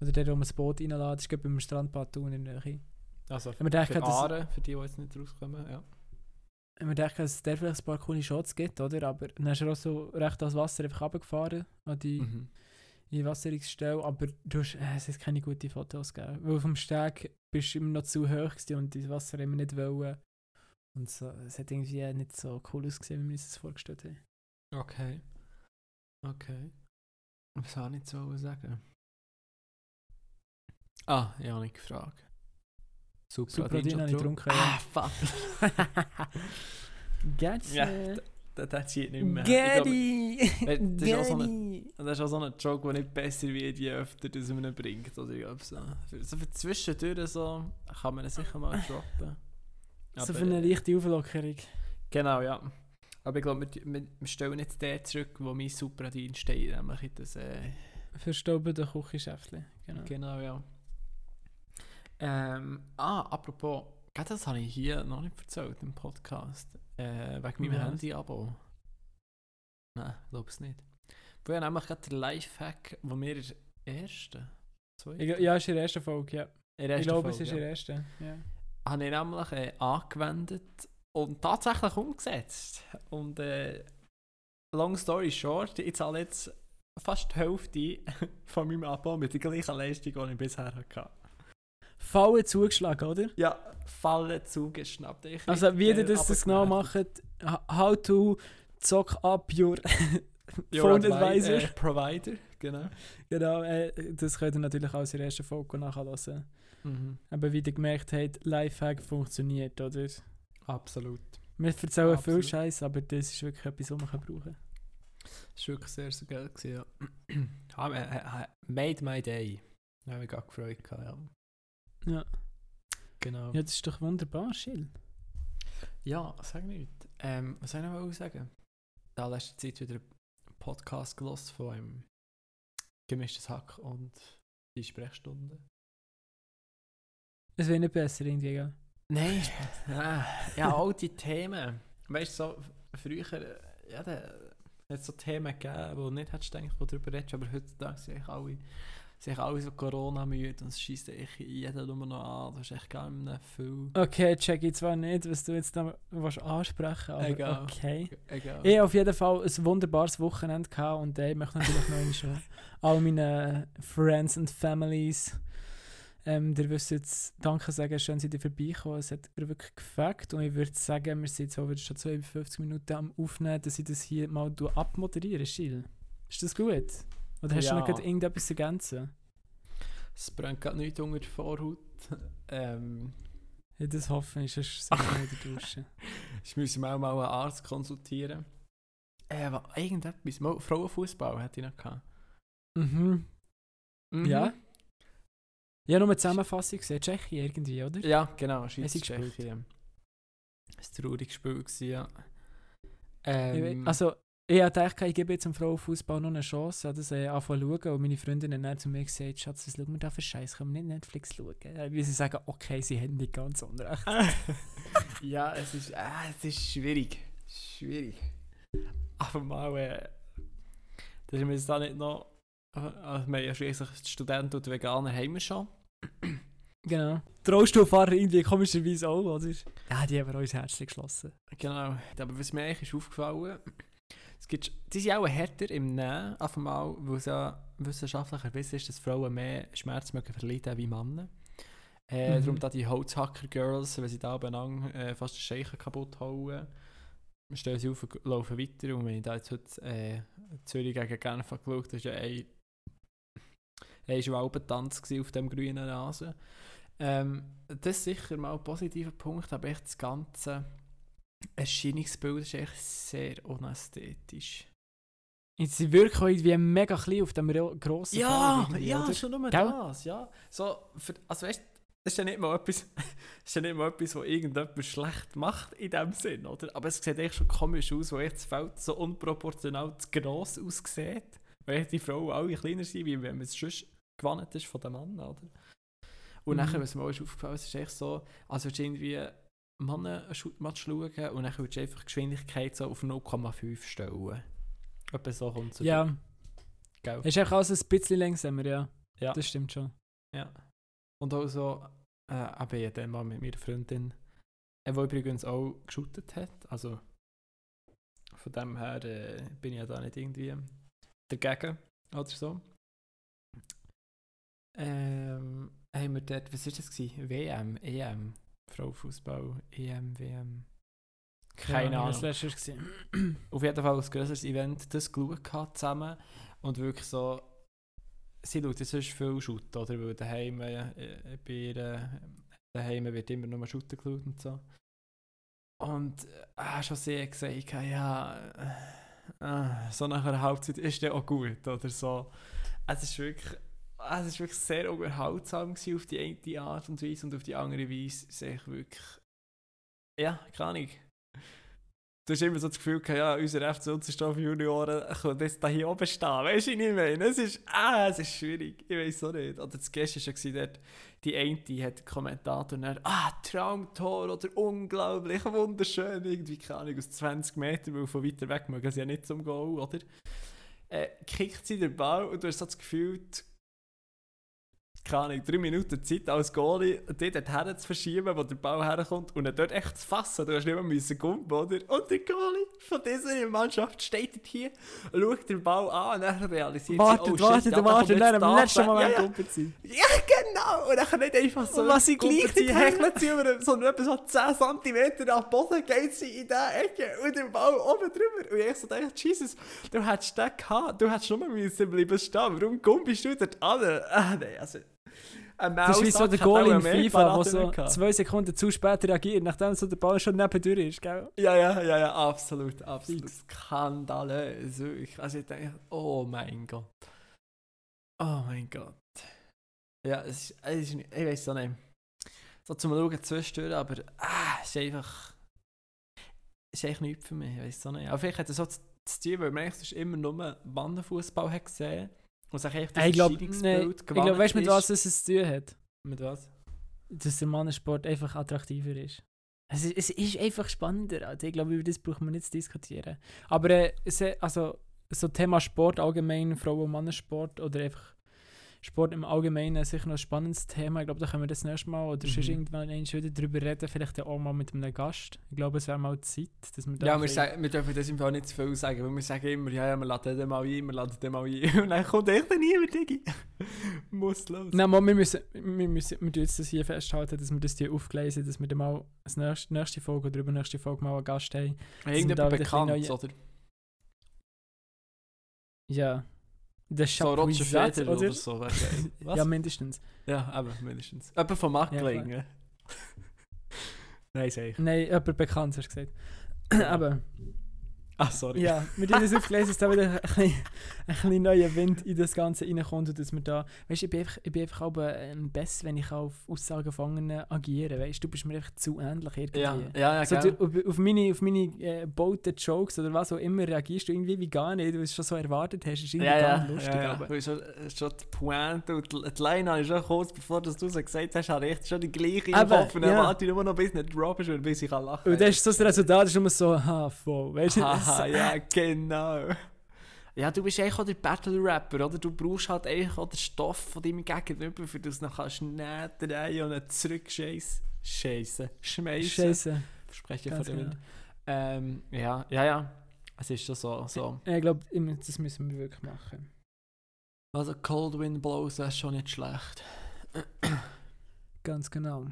Oder dort, wo man das Boot reinlässt, das ist beim Strandbad Thun in der Nähe. Also wir dachten, für dass, Aare, für die, die jetzt nicht rauskommen, ja. wir dachten, dass es da vielleicht ein paar coole Shots gibt, oder? Aber dann ist er auch so recht ans Wasser einfach runtergefahren, an die Mhm. Einwasserungsstelle. Aber du hast, äh, es hat keine guten Fotos gegeben. Weil dem Steg bist du immer noch zu hoch und das Wasser wir nicht wollen. Und so, es hat irgendwie nicht so cool ausgesehen, wie wir uns das vorgestellt haben. Okay. Okay. Was soll ich so sagen? Ah, ja, ich Frage. Super, Supradin habe ich getrunken, Ah, fuck. Gotcha. Ja, Das das zieht nicht mehr. Äh, das ist so eine-! Das ist auch so ein Joke, der nicht besser wird, je öfter das man ihn bringt. Oder ich glaube, so. Für, so für zwischendurch so kann man ihn sicher mal droppen. So Aber, für eine leichte Auflockerung. Genau, ja. Aber ich glaube, wir, wir, stellen jetzt den zurück, wo mein Supradin steht, nämlich in das... Äh, Verstaubende Küchenschäftchen. Genau. Genau, ja. Ähm, ah, apropos, das habe ich hier noch nicht erzählt im Podcast. Äh, wegen meinem? Handy-Abo. Nein, glaube es nicht. Wir haben nämlich gerade den Lifehack, wo wir in der ersten, zweiten, Ich, ja, ist in der ersten Folge, ja. in der Ich glaube, es ist in ja. der ersten. Ja. habe ich nämlich äh, angewendet und tatsächlich umgesetzt. Und äh, long story short, ich zahle jetzt fast die Hälfte von meinem Abo mit der gleichen Leistung, die ich bisher hatte. Fallen zugeschlagen, oder? Ja, Fallen zugeschnappt. Ich Also, wie ihr äh, das, das genau macht, how to zock up your Your Advisor. Äh, Provider, genau. genau, äh, das könnt ihr natürlich auch in der ersten Folge nachhören. Mhm. Aber wie ihr gemerkt habt, Lifehack funktioniert, oder? Absolut. Wir erzählen viel Absolut. Scheiß, aber das ist wirklich etwas, was man kann brauchen Das war wirklich sehr, sehr geil. Gewesen, ja. Ah, äh, äh, made my day. Da habe ich mich gefreut. Ja. Ja. Genau. ja, das ist doch wunderbar, Schill. Ja, sag nicht. Ähm, was soll ich noch sagen? Ich habe letzte Zeit wieder einen Podcast gelost von einem gemischtes Hack und die Sprechstunde. Es wäre nicht besser, irgendwie, gell? Nein, ja, ja, all die Themen. Weißt du, so früher, äh, ja, da hat es so Themen gegeben, wo du nicht hättest gedacht, wo du darüber redest, aber heutzutage sind eigentlich alle, sind alle so Corona-müde und es schießt echt jeder nur noch an. Du hast echt gar nicht mehr viel. Okay, check ich zwar nicht, was du jetzt da willst ansprechen aber Egal. okay. Egal. Ich auf jeden Fall ein wunderbares Wochenende gehabt und ich möchte natürlich noch einmal all meinen Friends und Families ähm, ihr wisst jetzt Danke sagen, schön seid ihr vorbeigekommen. Es hat mir wirklich gefällt und ich würde sagen, wir sind jetzt auch wieder schon 52 Minuten am Aufnehmen, dass ich das hier mal du abmoderiere, Schill. Ist das gut? Oder hast du Ja. noch gerade irgendetwas zu ergänzen? Es brennt gerade nichts unter der Vorhaut. Ähm, Ja, das hoffe ich, sonst sind wir wieder duschen. ich muss auch mal einen Arzt konsultieren. Äh, was, irgendetwas. Mal, Frauenfußball hätte ich noch gehabt. Mhm. Mhm. Ja? Ja, nur eine Zusammenfassung gesehen, Tschechien irgendwie, oder? Ja, genau. Schweiz? Tschechien. Das war ein trauriges Spiel. Gewesen, ja. Ähm, Also, ich habe gedacht, ich gebe jetzt dem Frauenfußball noch eine Chance, habe das äh, zu schauen und meine Freundin hat dann zu mir gesagt, Schatz, was schauen wir da für Scheiß, können wir nicht Netflix schauen? Wie sie sagen, okay, sie haben nicht ganz unrecht. ja, es ist, äh, es ist schwierig. Schwierig. Aber mal, äh, dass wir jetzt da nicht noch. Also, wir haben ja schließlich die Studenten und die Veganer haben wir schon. Genau. Die Rollstuhlfahrer irgendwie komischerweise auch, oder? Ja, die haben uns Herz geschlossen. Genau. Aber was mir eigentlich ist aufgefallen, es gibt, die sind auch härter im Nähen, auf einmal, weil es ja wissenschaftlich erwiesen ist, dass Frauen mehr Schmerz mögen verleiden wie Männer. Äh, Mhm. Darum da die Holzhacker-Girls, wenn sie da beieinander äh, fast den Scheichen kaputt hauen, stehen sie auf und laufen weiter. Und wenn ich da jetzt heute äh, Zürich gegen Genf habe geschaut das war ja ein, ein Schwalbentanz auf dem grünen Rasen. Ähm, das ist sicher mal ein positiver Punkt, aber echt das ganze Erscheinungsbild ist echt sehr unästhetisch. Sie wirken irgendwie mega klein auf dem ro- grossen Ja, ja, oder? schon nur Gell? das, ja. So, für, also weißt das ist ja nicht mal etwas, ist ja nicht mal etwas, was irgendjemand schlecht macht in dem Sinn, oder? Aber es sieht echt schon komisch aus, wo jetzt das Feld so unproportional zu gross aussieht. Weil die Frauen alle kleiner sind, wie wenn man es sonst gewonnen ist von den Mann, oder? Und Mhm. nachher, was mir auch ist aufgefallen ist, ist echt so, also irgendwie Männer einen Shootmatch schauen und dann würdest du einfach die Geschwindigkeit so auf 0,5 stellen. Etwa so kommt es Ja, Gell? ist einfach alles ein bisschen langsamer, ja. Ja. Das stimmt schon. Ja. Und auch so, äh, eben ja, dann mal mit meiner Freundin, äh, die übrigens auch geshootet hat. Also von dem her äh, bin ich ja da nicht irgendwie dagegen oder so. Ähm, haben wir dort, was war das? Gewesen? WM, EM, Frauenfußball, EM, WM. Keine ja, Jahr gewesen. Auf jeden Fall ein grösseres Event, das geschaut zusammen und wirklich so, sie schaut jetzt sonst viel Shooten, oder? Weil daheim, äh, bei ihr, äh, daheim wird immer nur Shooten geschaut und so. Und äh, schon sie gesagt, ja, äh, so nach einer Halbzeit ist der auch gut, oder so. Es ist wirklich, es ist wirklich sehr unterhaltsam gewesen auf die eine Art und Weise und auf die andere Weise sehe ich wirklich, ja, keine Ahnung. Du hast immer so das Gefühl, gehabt, ja, unser FC Unterstoff Junioren können jetzt da hier oben stehen. Weißt du, was ich meine? Es ist, ah, es ist schwierig. Ich weiß auch nicht. Oder das Gestern war ja dort, die eine die hat Kommentator dann, ah, Traumtor oder unglaublich, wunderschön. Irgendwie, keine Ahnung, aus 20 Metern, weil von weiter weg mögen sie ja nicht zum Goal, oder? Äh, kickt sie den Ball und du hast so das Gefühl, keine Ahnung, drei Minuten Zeit als Goalie, dort her zu verschieben, wo der Ball herkommt und dann dort echt zu fassen. Du hast nicht mehr müssen gumpen, oder? Und der Goalie von dieser Mannschaft steht hier, schaut den Ball an und dann realisiert Wartet, sie, oh, wartet, shit, ja, da wartet, dann am letzten. Moment ja, ja. kumpelt sie. ja, genau! Und dann nicht einfach so... Und was sie gleich sie, hechelt sie über sondern etwa so 10 cm ab Boden, geht sie in diese Ecke und den Ball oben drüber. Und ich so dachte, Jesus, du hättest den gehabt, du hättest nur müssen bleiben stehen. Warum gumpelst du dort an? Ah, nein, also... Das ist wie so der hat Goal in FIFA, der Paraden so zwei Sekunden zu spät reagiert, nachdem so der Ball schon nebendurch ist, gell? Ja, ja, ja, ja, absolut, absolut. Skandalös. Also ich denke, oh mein Gott. Oh mein Gott. Ja, es ist, es ist nicht, ich weiß auch nicht. So zum Schauen zwischendurch, aber ah, es ist einfach. Es ist eigentlich nichts für mich, ich weiß auch nicht. Aber vielleicht hat es so zu tun, weil man eigentlich immer nur Mannenfußball hat gesehen und sich echt das ich glaube, nee, Erscheinungsbild ich glaube, weißt du, mit was es zu tun hat? Mit was? Dass der Mannensport einfach attraktiver ist. Es ist, es ist einfach spannender. Ich glaube, über das braucht man nicht zu diskutieren. Aber äh, es, also, so Thema Sport allgemein, Frauen- und Mannensport oder einfach Sport im Allgemeinen ist sicher noch ein spannendes Thema. Ich glaube, da können wir das nächste Mal oder sonst Mhm. irgendwann einmal wieder drüber reden. Vielleicht auch mal mit einem Gast. Ich glaube, es wäre mal Zeit, dass wir da Ja, wir, sagen, wir dürfen das im Fall nicht zu viel sagen, weil wir sagen immer, ja, ja, wir laden den mal ein, wir laden den mal ein. Und dann kommt echt niemand, Digi. Muss los. Nein, mal, wir müssen, wir müssen wir jetzt das hier festhalten, dass wir das hier aufgleisen, dass wir dann mal das nächste, nächste Folge oder übernächste Folge mal einen Gast haben. Irgendjemand bekannt, oder? Ja. Der So Chapuisat, Federer oder? oder so. geil. Was? Ja, mindestens. Ja, eben, mindestens. Jemand von Macklingen. Ja, Nein, sag ich. Nein, jemand bekannt, hast du gesagt. Ja. Aber, Ah, sorry. ja, tun das aufgelesen, dass da wieder ein bisschen, ein bisschen neuer Wind in das Ganze reinkommt und dass wir da, weißt du, ich bin einfach, ich bin einfach aber ähm, besser, wenn ich auf Aussagen von anderen agiere, weißt du, du bist mir einfach zu ähnlich irgendwie. Ja, ja, ja, So, du, auf, auf meine, auf meine äh, boaten Jokes oder was auch immer reagierst du irgendwie wie gar nicht, weil du es schon so erwartet hast. ist irgendwie Ja, gar ja, lustig. ja, ja. aber- schon, schon die Pointe und die die Line habe ich schon kurz bevor du es gesagt hast, habe ich schon die gleiche im Kopf und dann ja. warte ich nur noch bis nicht drop ist und bis ich kann lachen Und das ist so das Resultat, ist immer so, ha, voll, weißt du? Haha, ja, genau. Ja, du bist eigentlich auch der Battle-Rapper, oder? Du brauchst halt eigentlich auch den Stoff von deinem Gegenüber, für das du noch kannst nähen drehen und ihn zurückscheissen. Scheissen. Schmeissen. Scheiße. Verspreche von dem genau. Ähm, ja, ja, ja. Es ist schon so. so. Ich glaube, das müssen wir wirklich machen. Also Cold Wind Blows das ist schon nicht schlecht. Ganz genau.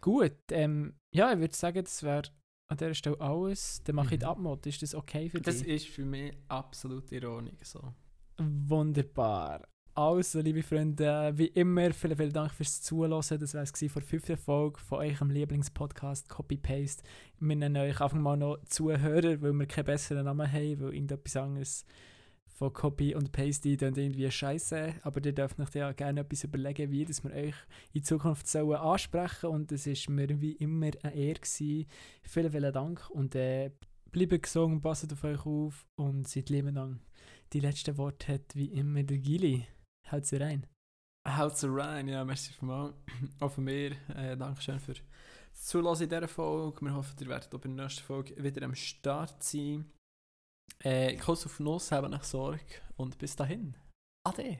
Gut, ähm, ja, ich würde sagen, das wäre an dieser Stelle alles. Dann mache ich die Mhm. Abmod. Ist das okay für Das dich? ist für mich absolut ironisch. So. Wunderbar. Also, liebe Freunde, wie immer, vielen, vielen Dank fürs Zuhören. Das war es von der fünften Folge von eurem Lieblingspodcast Copy-Paste. Wir nennen euch einfach mal noch Zuhörer, weil wir keinen besseren Namen haben, weil irgendetwas anderes von Copy und Paste dann irgendwie scheiße, aber ihr dürft euch ja gerne etwas überlegen, wie dass wir euch in Zukunft sollen ansprechen und es ist mir wie immer eine Ehre gewesen. Vielen, vielen Dank und äh, bleibt gesund, passt auf euch auf und seid lieben lang. Die letzten Worte hat wie immer der Gili. Haut sie rein. Haut sie rein, ja, merci vielmals. Auch von mir, äh, Dankeschön für das Zulassen in dieser Folge. Wir hoffen, ihr werdet auch in der nächsten Folge wieder am Start sein. Äh, Kuss auf Nuss, habt euch Sorge und bis dahin. Ade.